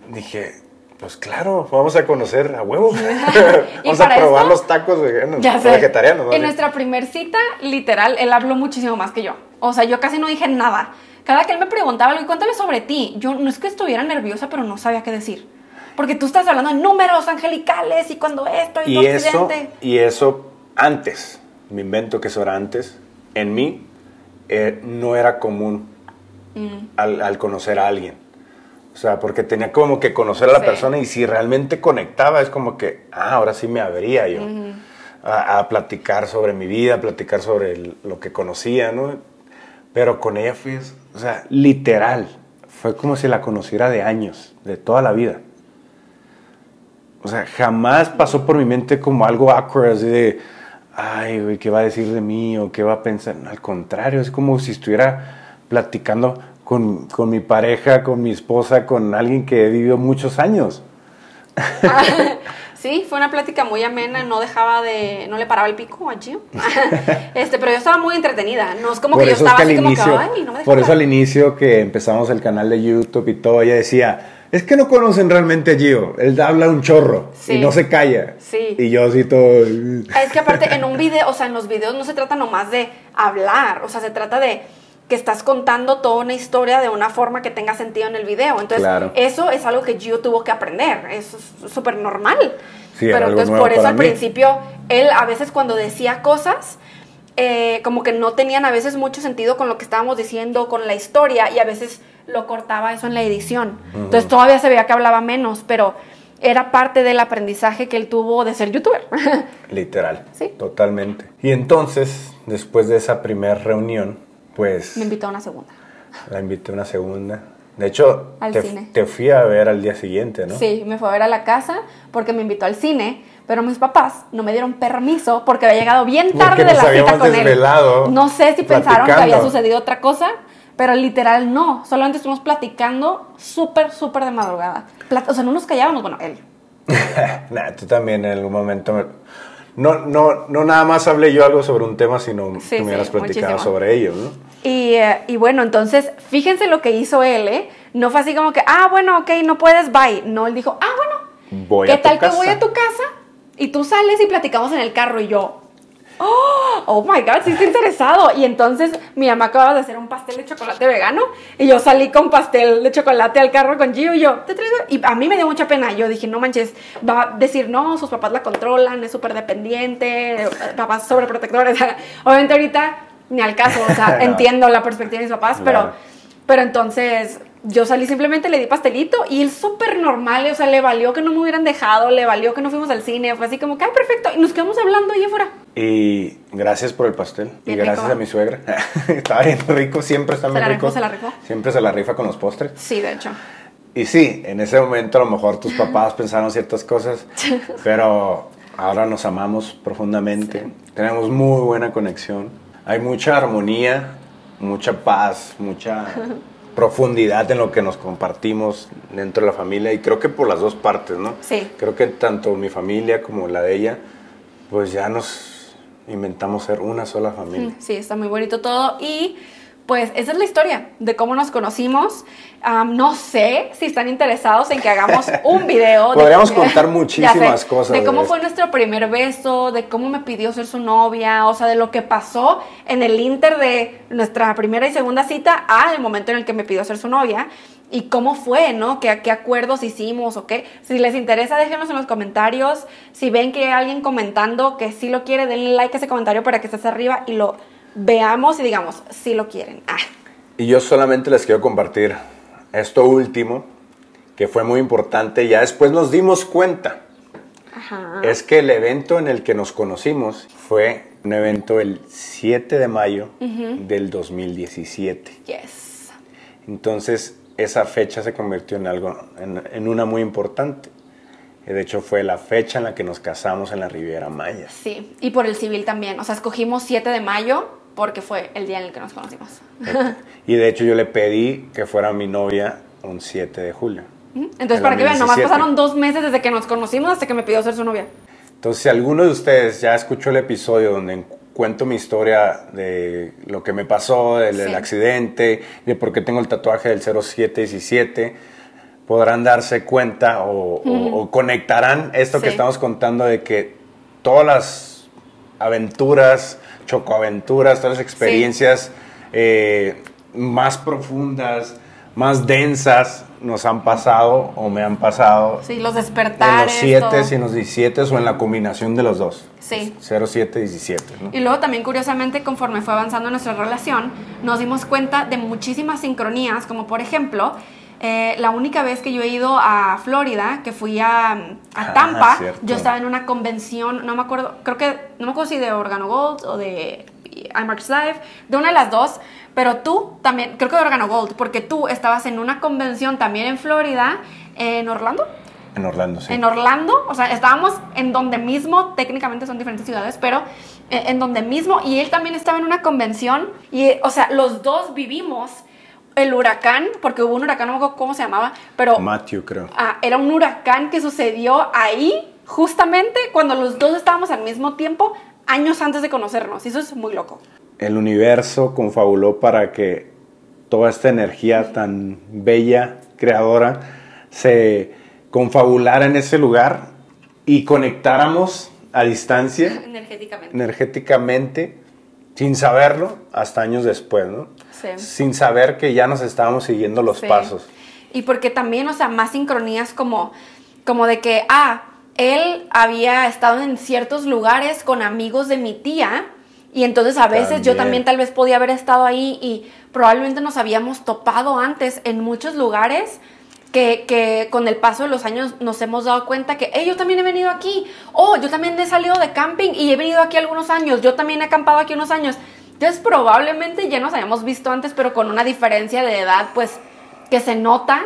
Dije, pues claro, vamos a conocer a huevo. <laughs> <laughs> Vamos a probar esto, los tacos veganos, Ya sé. vegetarianos. más En nuestra primer cita, literal, él habló muchísimo más que yo. O sea, yo casi no dije nada. Cada que él me preguntaba algo, y cuéntame sobre ti, yo no es que estuviera nerviosa, pero no sabía qué decir. Porque tú estás hablando de números angelicales y cuando esto y, Y eso, y eso antes, me invento que eso era antes, en mí eh, no era común Mm. al, al conocer a alguien. O sea, porque tenía como que conocer a la Sí. persona y si realmente conectaba es como que, ah, ahora sí me abría yo a, a platicar sobre mi vida, a platicar sobre el- lo que conocía, ¿no? Pero con ella fue, o sea, literal, fue como si la conociera de años, de toda la vida. O sea, jamás pasó por mi mente como algo awkward, así de, ay, güey, ¿qué va a decir de mí? O qué va a pensar. Al contrario, es como si estuviera platicando con, con mi pareja, con mi esposa, con alguien que he vivido muchos años. <laughs> Sí, fue una plática muy amena, no dejaba de, no le paraba el pico a Gio. <laughs> este, pero yo estaba muy entretenida, no es como que yo eso es estaba que así al como inicio, que, ay, no me por eso al hablar". inicio que empezamos el canal de YouTube y todo, ella decía, es que no conocen realmente a Gio, él habla un chorro Sí. y no se calla. Sí. Y yo así todo... Es que aparte en un <laughs> video, o sea, en los videos no se trata nomás de hablar, o sea, se trata de que estás contando toda una historia de una forma que tenga sentido en el video. Entonces, Claro. eso es algo que Gio tuvo que aprender, eso es súper normal. Sí, Pero entonces por eso al mí. principio, él a veces cuando decía cosas, eh, como que no tenían a veces mucho sentido con lo que estábamos diciendo, con la historia, y a veces lo cortaba eso en la edición. Entonces todavía se veía que hablaba menos, pero era parte del aprendizaje que él tuvo de ser youtuber. <laughs> Literal. Sí. Totalmente. Y entonces, después de esa primera reunión, pues Me invitó a una segunda. la invité a una segunda. De hecho, Al te, cine. te fui a ver al día siguiente, ¿no? Sí, me fue a ver a la casa porque me invitó al cine, pero mis papás no me dieron permiso porque había llegado bien tarde de la cita con desvelado él. No sé si pensaron que había sucedido otra cosa, pero literal no. Solamente estuvimos platicando súper, súper de madrugada. O sea, no nos callábamos, bueno, él. <laughs> Nah, tú también en algún momento... me- No, no, no nada más hablé yo algo sobre un tema, sino Sí, tú me hubieras sí, platicado muchísimo. sobre ello, ¿no? Y, eh, y bueno, entonces, fíjense lo que hizo él, ¿eh? No fue así como que, ah, bueno, ok, no puedes, bye. No, él dijo, ah, bueno, Voy ¿qué a tu tal casa. que voy a tu casa? Y tú sales y platicamos en el carro y yo, oh, <gasps> oh my God, sí estoy interesado. Y entonces mi mamá acababa de hacer un pastel de chocolate vegano y yo salí con pastel de chocolate al carro con Gio y yo, ¿te traigo? Y a mí me dio mucha pena. Yo dije, no manches, va a decir, no, sus papás la controlan, es súper dependiente, papás sobreprotectores. <laughs> Obviamente ahorita ni al caso, o sea, <laughs> No. entiendo la perspectiva de mis papás, pero... Pero entonces yo salí simplemente, le di pastelito y él súper normal, o sea, le valió que no me hubieran dejado, le valió que no fuimos al cine, fue así como que, ay, perfecto, y nos quedamos hablando ahí afuera. Y gracias por el pastel. y Bien gracias rico. a mi suegra. <laughs> Estaba bien rico, siempre está ¿Se muy la rico. se la rifó? Siempre se la rifa con los postres. Sí, de hecho. Y sí, en ese momento a lo mejor tus papás <laughs> pensaron ciertas cosas, <laughs> pero ahora nos amamos profundamente. Tenemos muy buena conexión. Hay mucha armonía, mucha paz, mucha profundidad en lo que nos compartimos dentro de la familia y creo que por las dos partes, ¿no? Sí. Creo que tanto mi familia como la de ella, pues ya nos inventamos ser una sola familia. Sí, está muy bonito todo y pues esa es la historia de cómo nos conocimos. No sé si están interesados en que hagamos <laughs> un video. de- Podríamos contar <laughs> muchísimas sé, cosas De de cómo esto. fue nuestro primer beso, de cómo me pidió ser su novia, o sea, de lo que pasó en el inter de nuestra primera y segunda cita a el momento en el que me pidió ser su novia. Y cómo fue, ¿no? ¿Qué, qué acuerdos hicimos o qué? Si les interesa, déjenos en los comentarios. Si ven que hay alguien comentando que sí lo quiere, denle like a ese comentario para que estés arriba y lo veamos y digamos, sí lo quieren. Ah, Y yo solamente les quiero compartir esto último, que fue muy importante. Ya después nos dimos cuenta. ajá. Es que el evento en el que nos conocimos fue un evento el 7 de mayo del 2017. Yes. Entonces, esa fecha se convirtió en algo, en, en una muy importante. De hecho, fue la fecha en la que nos casamos en la Riviera Maya. Sí, y por el civil también. O sea, escogimos 7 de mayo porque fue el día en el que nos conocimos. Y de hecho, yo le pedí que fuera mi novia un 7 de julio. Entonces, En para que vean, nomás 2017. pasaron dos meses desde que nos conocimos hasta que me pidió ser su novia. Entonces, si alguno de ustedes ya escuchó el episodio donde cuento mi historia de lo que me pasó, del, accidente, de por qué tengo el tatuaje del 0717, podrán darse cuenta o, o- o conectarán esto que estamos contando de que todas las aventuras, chocoaventuras, todas las experiencias eh, más profundas, más densas nos han pasado o me han pasado Sí, los en despertares. los 7 todo. y en los 17 o en la combinación de los dos. Sí. 0, 7, 17. ¿no? Y luego también curiosamente conforme fue avanzando nuestra relación, nos dimos cuenta de muchísimas sincronías, como por ejemplo, eh, la única vez que yo he ido a Florida, que fui a, a Ah, Tampa, yo estaba en una convención, no me acuerdo, creo que, no me acuerdo si de Organo Gold o de IMAX Live, de una de las dos, pero tú también, creo que de Organo Gold, porque tú estabas en una convención también en Florida, en Orlando. En Orlando, sí. En Orlando, o sea, estábamos en donde mismo, técnicamente son diferentes ciudades, pero eh, en donde mismo, y él también estaba en una convención, y, o sea, los dos vivimos el huracán, porque hubo un huracán, no me acuerdo cómo se llamaba, pero Matthew, creo. ah, era un huracán que sucedió ahí, justamente cuando los dos estábamos al mismo tiempo, años antes de conocernos, y eso es muy loco. El universo confabuló para que toda esta energía tan bella, creadora, se confabulara en ese lugar y conectáramos a distancia, <laughs> Energéticamente. energéticamente, sin saberlo, hasta años después, ¿no? Sí. Sin saber que ya nos estábamos siguiendo los Sí. pasos. Y porque también, o sea, más sincronías como, como de que, ah, él había estado en ciertos lugares con amigos de mi tía y entonces a veces yo También. tal vez podía haber estado ahí y probablemente nos habíamos topado antes en muchos lugares. Que, que con el paso de los años nos hemos dado cuenta que, hey, yo también he venido aquí, oh, yo también he salido de camping y he venido aquí algunos años, yo también he acampado aquí unos años. Entonces probablemente ya nos habíamos visto antes, pero con una diferencia de edad, pues, que se nota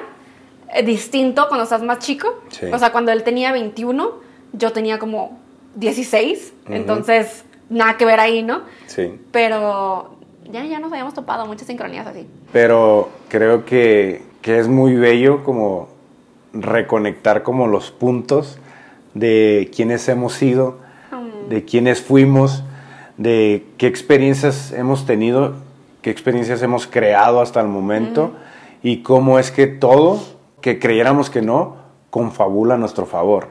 distinto cuando estás más chico. Sí. O sea, cuando él tenía 21, yo tenía como 16. Entonces, nada que ver ahí, ¿no? Sí. Pero ya, ya nos habíamos topado muchas sincronías así. Pero creo que, que es muy bello como reconectar como los puntos de quiénes hemos sido, de quiénes fuimos, de qué experiencias hemos tenido, qué experiencias hemos creado hasta el momento y cómo es que todo que creyéramos que no confabula a nuestro favor.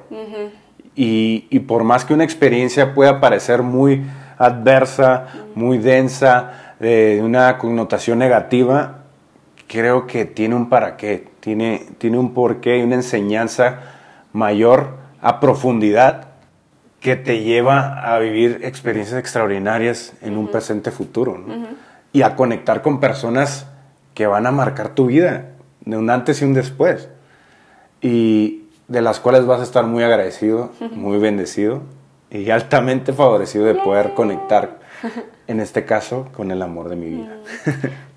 Y, y por más que una experiencia pueda parecer muy adversa, muy densa, de una connotación negativa, creo que tiene un para qué, tiene, tiene un porqué y una enseñanza mayor a profundidad que te lleva a vivir experiencias extraordinarias en un presente futuro ¿no? y a conectar con personas que van a marcar tu vida de un antes y un después y de las cuales vas a estar muy agradecido, muy bendecido y altamente favorecido de poder conectar, <laughs> en este caso, con el amor de mi vida.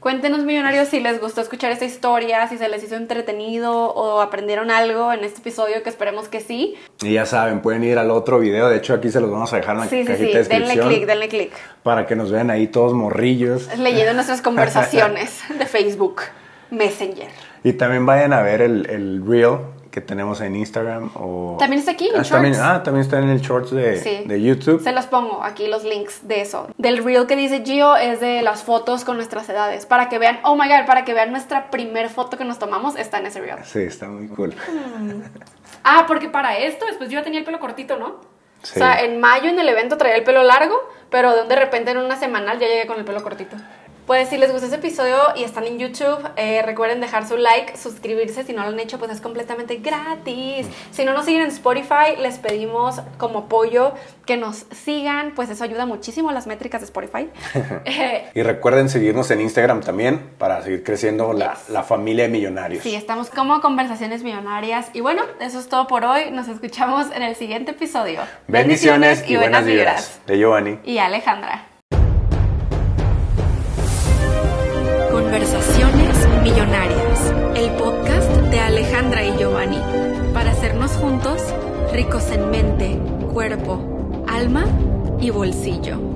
Cuéntenos, millonarios, si les gustó escuchar esta historia, si se les hizo entretenido o aprendieron algo en este episodio, que esperemos que sí. Y ya saben, pueden ir al otro video, de hecho aquí se los vamos a dejar en la Sí, sí, sí, cajita de denle descripción clic, denle clic. para que nos vean ahí todos morrillos. Leyendo nuestras conversaciones <laughs> de Facebook, Messenger. Y también vayan a ver el, el reel que tenemos en Instagram o... También está aquí, en ah, también, ah, también está en el shorts de, Sí. de YouTube. Se los pongo aquí los links de eso. Del reel que dice Gio es de las fotos con nuestras edades. Para que vean, oh my god, para que vean nuestra primer foto que nos tomamos, está en ese reel. Sí, está muy cool. <laughs> Ah, porque para esto, después yo ya tenía el pelo cortito, ¿no? Sí. O sea, en mayo en el evento traía el pelo largo, pero de repente en una semanal ya llegué con el pelo cortito. Pues si les gustó este episodio y están en YouTube, eh, recuerden dejar su like, suscribirse. Si no lo han hecho, pues es completamente gratis. Si no nos siguen en Spotify, les pedimos como apoyo que nos sigan, pues eso ayuda muchísimo a las métricas de Spotify. <laughs> <laughs> Eh, Y recuerden seguirnos en Instagram también para seguir creciendo la, Yes. la familia de millonarios. sí, estamos como Conversaciones Millonarias. Y bueno, eso es todo por hoy. Nos escuchamos en el siguiente episodio. Bendiciones y buenas vibras. De Giovanni. Y Alejandra. El podcast de Alejandra y Giovanni, para hacernos juntos ricos en mente, cuerpo, alma y bolsillo.